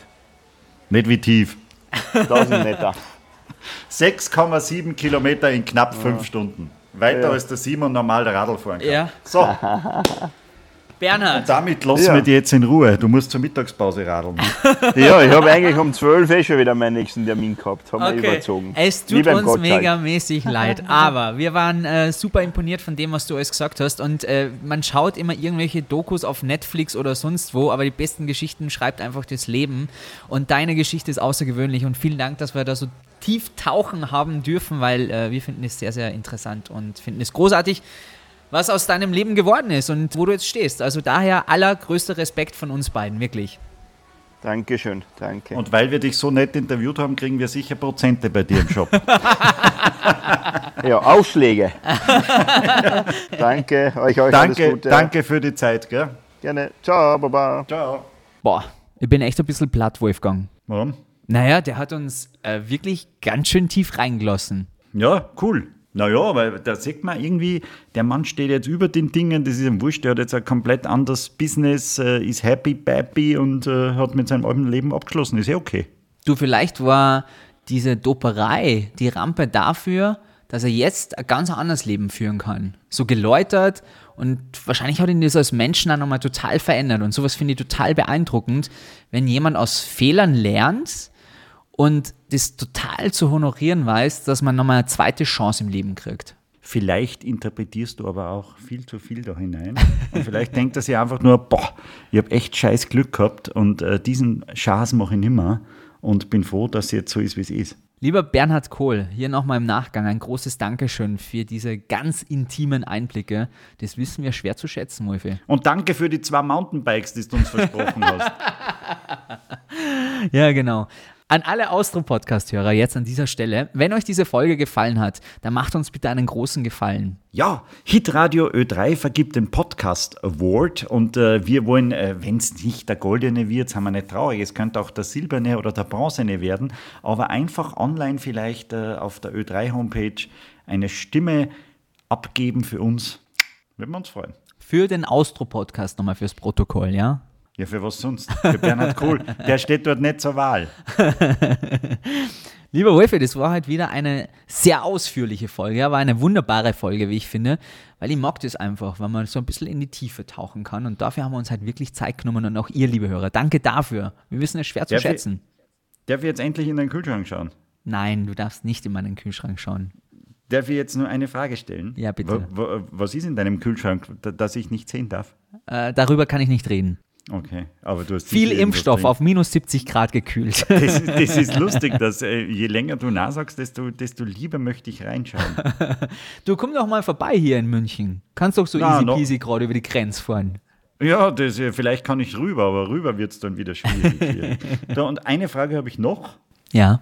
Nicht wie tief. 1000 Meter. 6,7 Kilometer in knapp fünf Stunden. Weiter Ja. als der Simon normal der Radl fahren kann. Ja. So, Bernhard, damit lassen Ja. wir dich jetzt in Ruhe. Du musst zur Mittagspause radeln. Ja, ich habe eigentlich um 12 eh schon wieder meinen nächsten Termin gehabt. Haben wir Okay, überzogen. es tut uns Gottschalk. megamäßig leid, aber wir waren äh, super imponiert von dem, was du alles gesagt hast und äh, man schaut immer irgendwelche Dokus auf Netflix oder sonst wo, aber die besten Geschichten schreibt einfach das Leben und deine Geschichte ist außergewöhnlich und vielen Dank, dass wir da so tief tauchen haben dürfen, weil äh, wir finden es sehr, sehr interessant und finden es großartig, was aus deinem Leben geworden ist und wo du jetzt stehst. Also daher allergrößter Respekt von uns beiden, wirklich. Dankeschön, danke. Und weil wir dich so nett interviewt haben, kriegen wir sicher Prozente bei dir im Shop. ja, Aufschläge. danke, euch, euch alles danke, Gute. danke für die Zeit. Gell? Gerne. Ciao, Baba. Ciao. Boah, ich bin echt ein bisschen platt, Wolfgang. Warum? Naja, der hat uns äh, wirklich ganz schön tief reingelassen. Ja, cool. Naja, weil da sieht man irgendwie, der Mann steht jetzt über den Dingen, das ist ihm wurscht, der hat jetzt ein komplett anderes Business, äh, ist happy, bappy und äh, hat mit seinem alten Leben abgeschlossen. Ist ja okay. Du, vielleicht war diese Doperei die Rampe dafür, dass er jetzt ein ganz anderes Leben führen kann. So geläutert und wahrscheinlich hat ihn das als Menschen auch nochmal total verändert. Und sowas finde ich total beeindruckend, wenn jemand aus Fehlern lernt und das total zu honorieren weiß, dass man nochmal eine zweite Chance im Leben kriegt. Vielleicht interpretierst du aber auch viel zu viel da hinein. Und vielleicht denkt er sich einfach nur, boah, ich habe echt scheiß Glück gehabt und äh, diesen Schaß mache ich nimmer und bin froh, dass es jetzt so ist, wie es ist. Lieber Bernhard Kohl, hier nochmal im Nachgang ein großes Dankeschön für diese ganz intimen Einblicke. Das wissen wir schwer zu schätzen, Wolfi. Und danke für die zwei Mountainbikes, die du uns versprochen hast. Ja, genau. An alle Austro-Podcast-Hörer jetzt an dieser Stelle, wenn euch diese Folge gefallen hat, dann macht uns bitte einen großen Gefallen. Ja, Hitradio Ö3 vergibt den Podcast Award und äh, wir wollen, äh, wenn es nicht der goldene wird, sind wir nicht traurig, es könnte auch der silberne oder der bronzene werden, aber einfach online vielleicht äh, auf der Ö3 Homepage eine Stimme abgeben für uns. Würden wir uns freuen. Für den Austro-Podcast nochmal fürs Protokoll, ja? Ja, für was sonst? Für Bernhard Kohl. Der steht dort nicht zur Wahl. Lieber Wolfi, das war halt wieder eine sehr ausführliche Folge, ja, war eine wunderbare Folge, wie ich finde, weil ich mag das einfach, wenn man so ein bisschen in die Tiefe tauchen kann und dafür haben wir uns halt wirklich Zeit genommen und auch ihr, liebe Hörer, danke dafür. Wir wissen es schwer zu Darf ich- schätzen. Darf ich jetzt endlich in den Kühlschrank schauen? Nein, du darfst nicht in meinen Kühlschrank schauen. Darf ich jetzt nur eine Frage stellen? Ja, bitte. Wa- Was ist in deinem Kühlschrank, da- das ich nicht sehen darf? Äh, darüber kann ich nicht reden. Okay, aber du hast Viel Impfstoff auf minus 70 Grad gekühlt. Das, das ist lustig, dass äh, je länger du nachsagst, desto, desto lieber möchte ich reinschauen. Du komm doch mal vorbei hier in München. Kannst doch so Na, easy peasy gerade über die Grenze fahren. Ja, das, äh, vielleicht kann ich rüber, aber rüber wird es dann wieder schwierig. Hier. Da, und eine Frage habe ich noch. Ja.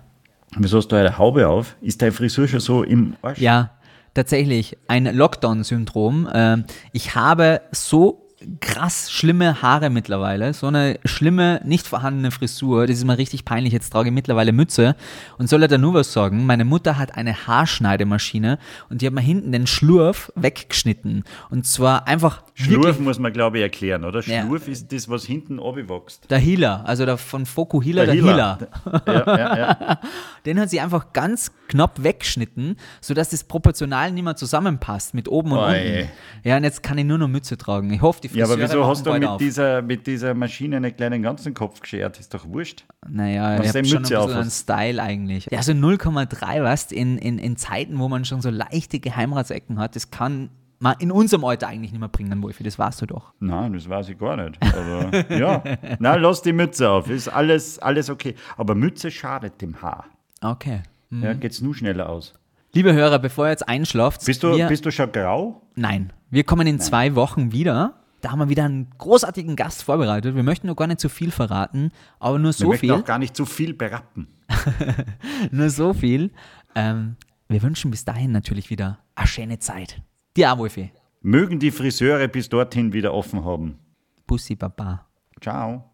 Wieso hast du eine Haube auf? Ist deine Frisur schon so im Arsch? Ja, tatsächlich ein Lockdown-Syndrom. Ähm, ich habe so krass schlimme Haare mittlerweile, so eine schlimme, nicht vorhandene Frisur. Das ist mir richtig peinlich. Jetzt trage ich mittlerweile Mütze und soll er da nur was sagen. Meine Mutter hat eine Haarschneidemaschine und die hat mir hinten den Schlurf weggeschnitten. Und zwar einfach Schlurf wirklich muss man, glaube ich, erklären, oder? Ja. Schlurf ist das, was hinten wächst. der Healer, also der von Fokuhila, der, Healer. Ja, ja, ja. Den hat sie einfach ganz knapp weggeschnitten, sodass das proportional nicht mehr zusammenpasst mit oben und Oi. unten. Ja, und jetzt kann ich nur noch Mütze tragen. Ich hoffe, die Ja, aber wieso hast du mit auf. dieser, mit dieser Maschine nicht gleich den ganzen Kopf geschert? Ist doch wurscht. Naja, ich habe schon ein bisschen einen was? Style eigentlich. Ja, so 0,3, weißt in, in, in Zeiten, wo man schon so leichte Geheimratsecken hat, das kann man in unserem Alter eigentlich nicht mehr bringen, Wolfi, das weißt du doch. Nein, das weiß ich gar nicht. Aber ja, na, lass die Mütze auf. Ist alles, alles okay. Aber Mütze schadet dem Haar. Okay. Mhm. Ja, geht's nur schneller aus. Liebe Hörer, bevor ihr jetzt einschlaft, Bist du, wir, bist du schon grau? Nein, wir kommen in zwei Wochen wieder. Da haben wir wieder einen großartigen Gast vorbereitet. Wir möchten noch gar nicht zu viel verraten, aber nur Wir so möchten viel. auch gar nicht zu viel berappen. Nur so viel. Ähm, wir wünschen bis dahin natürlich wieder eine schöne Zeit. Dir auch, Wolfi. Mögen die Friseure bis dorthin wieder offen haben. Bussi Baba. Ciao.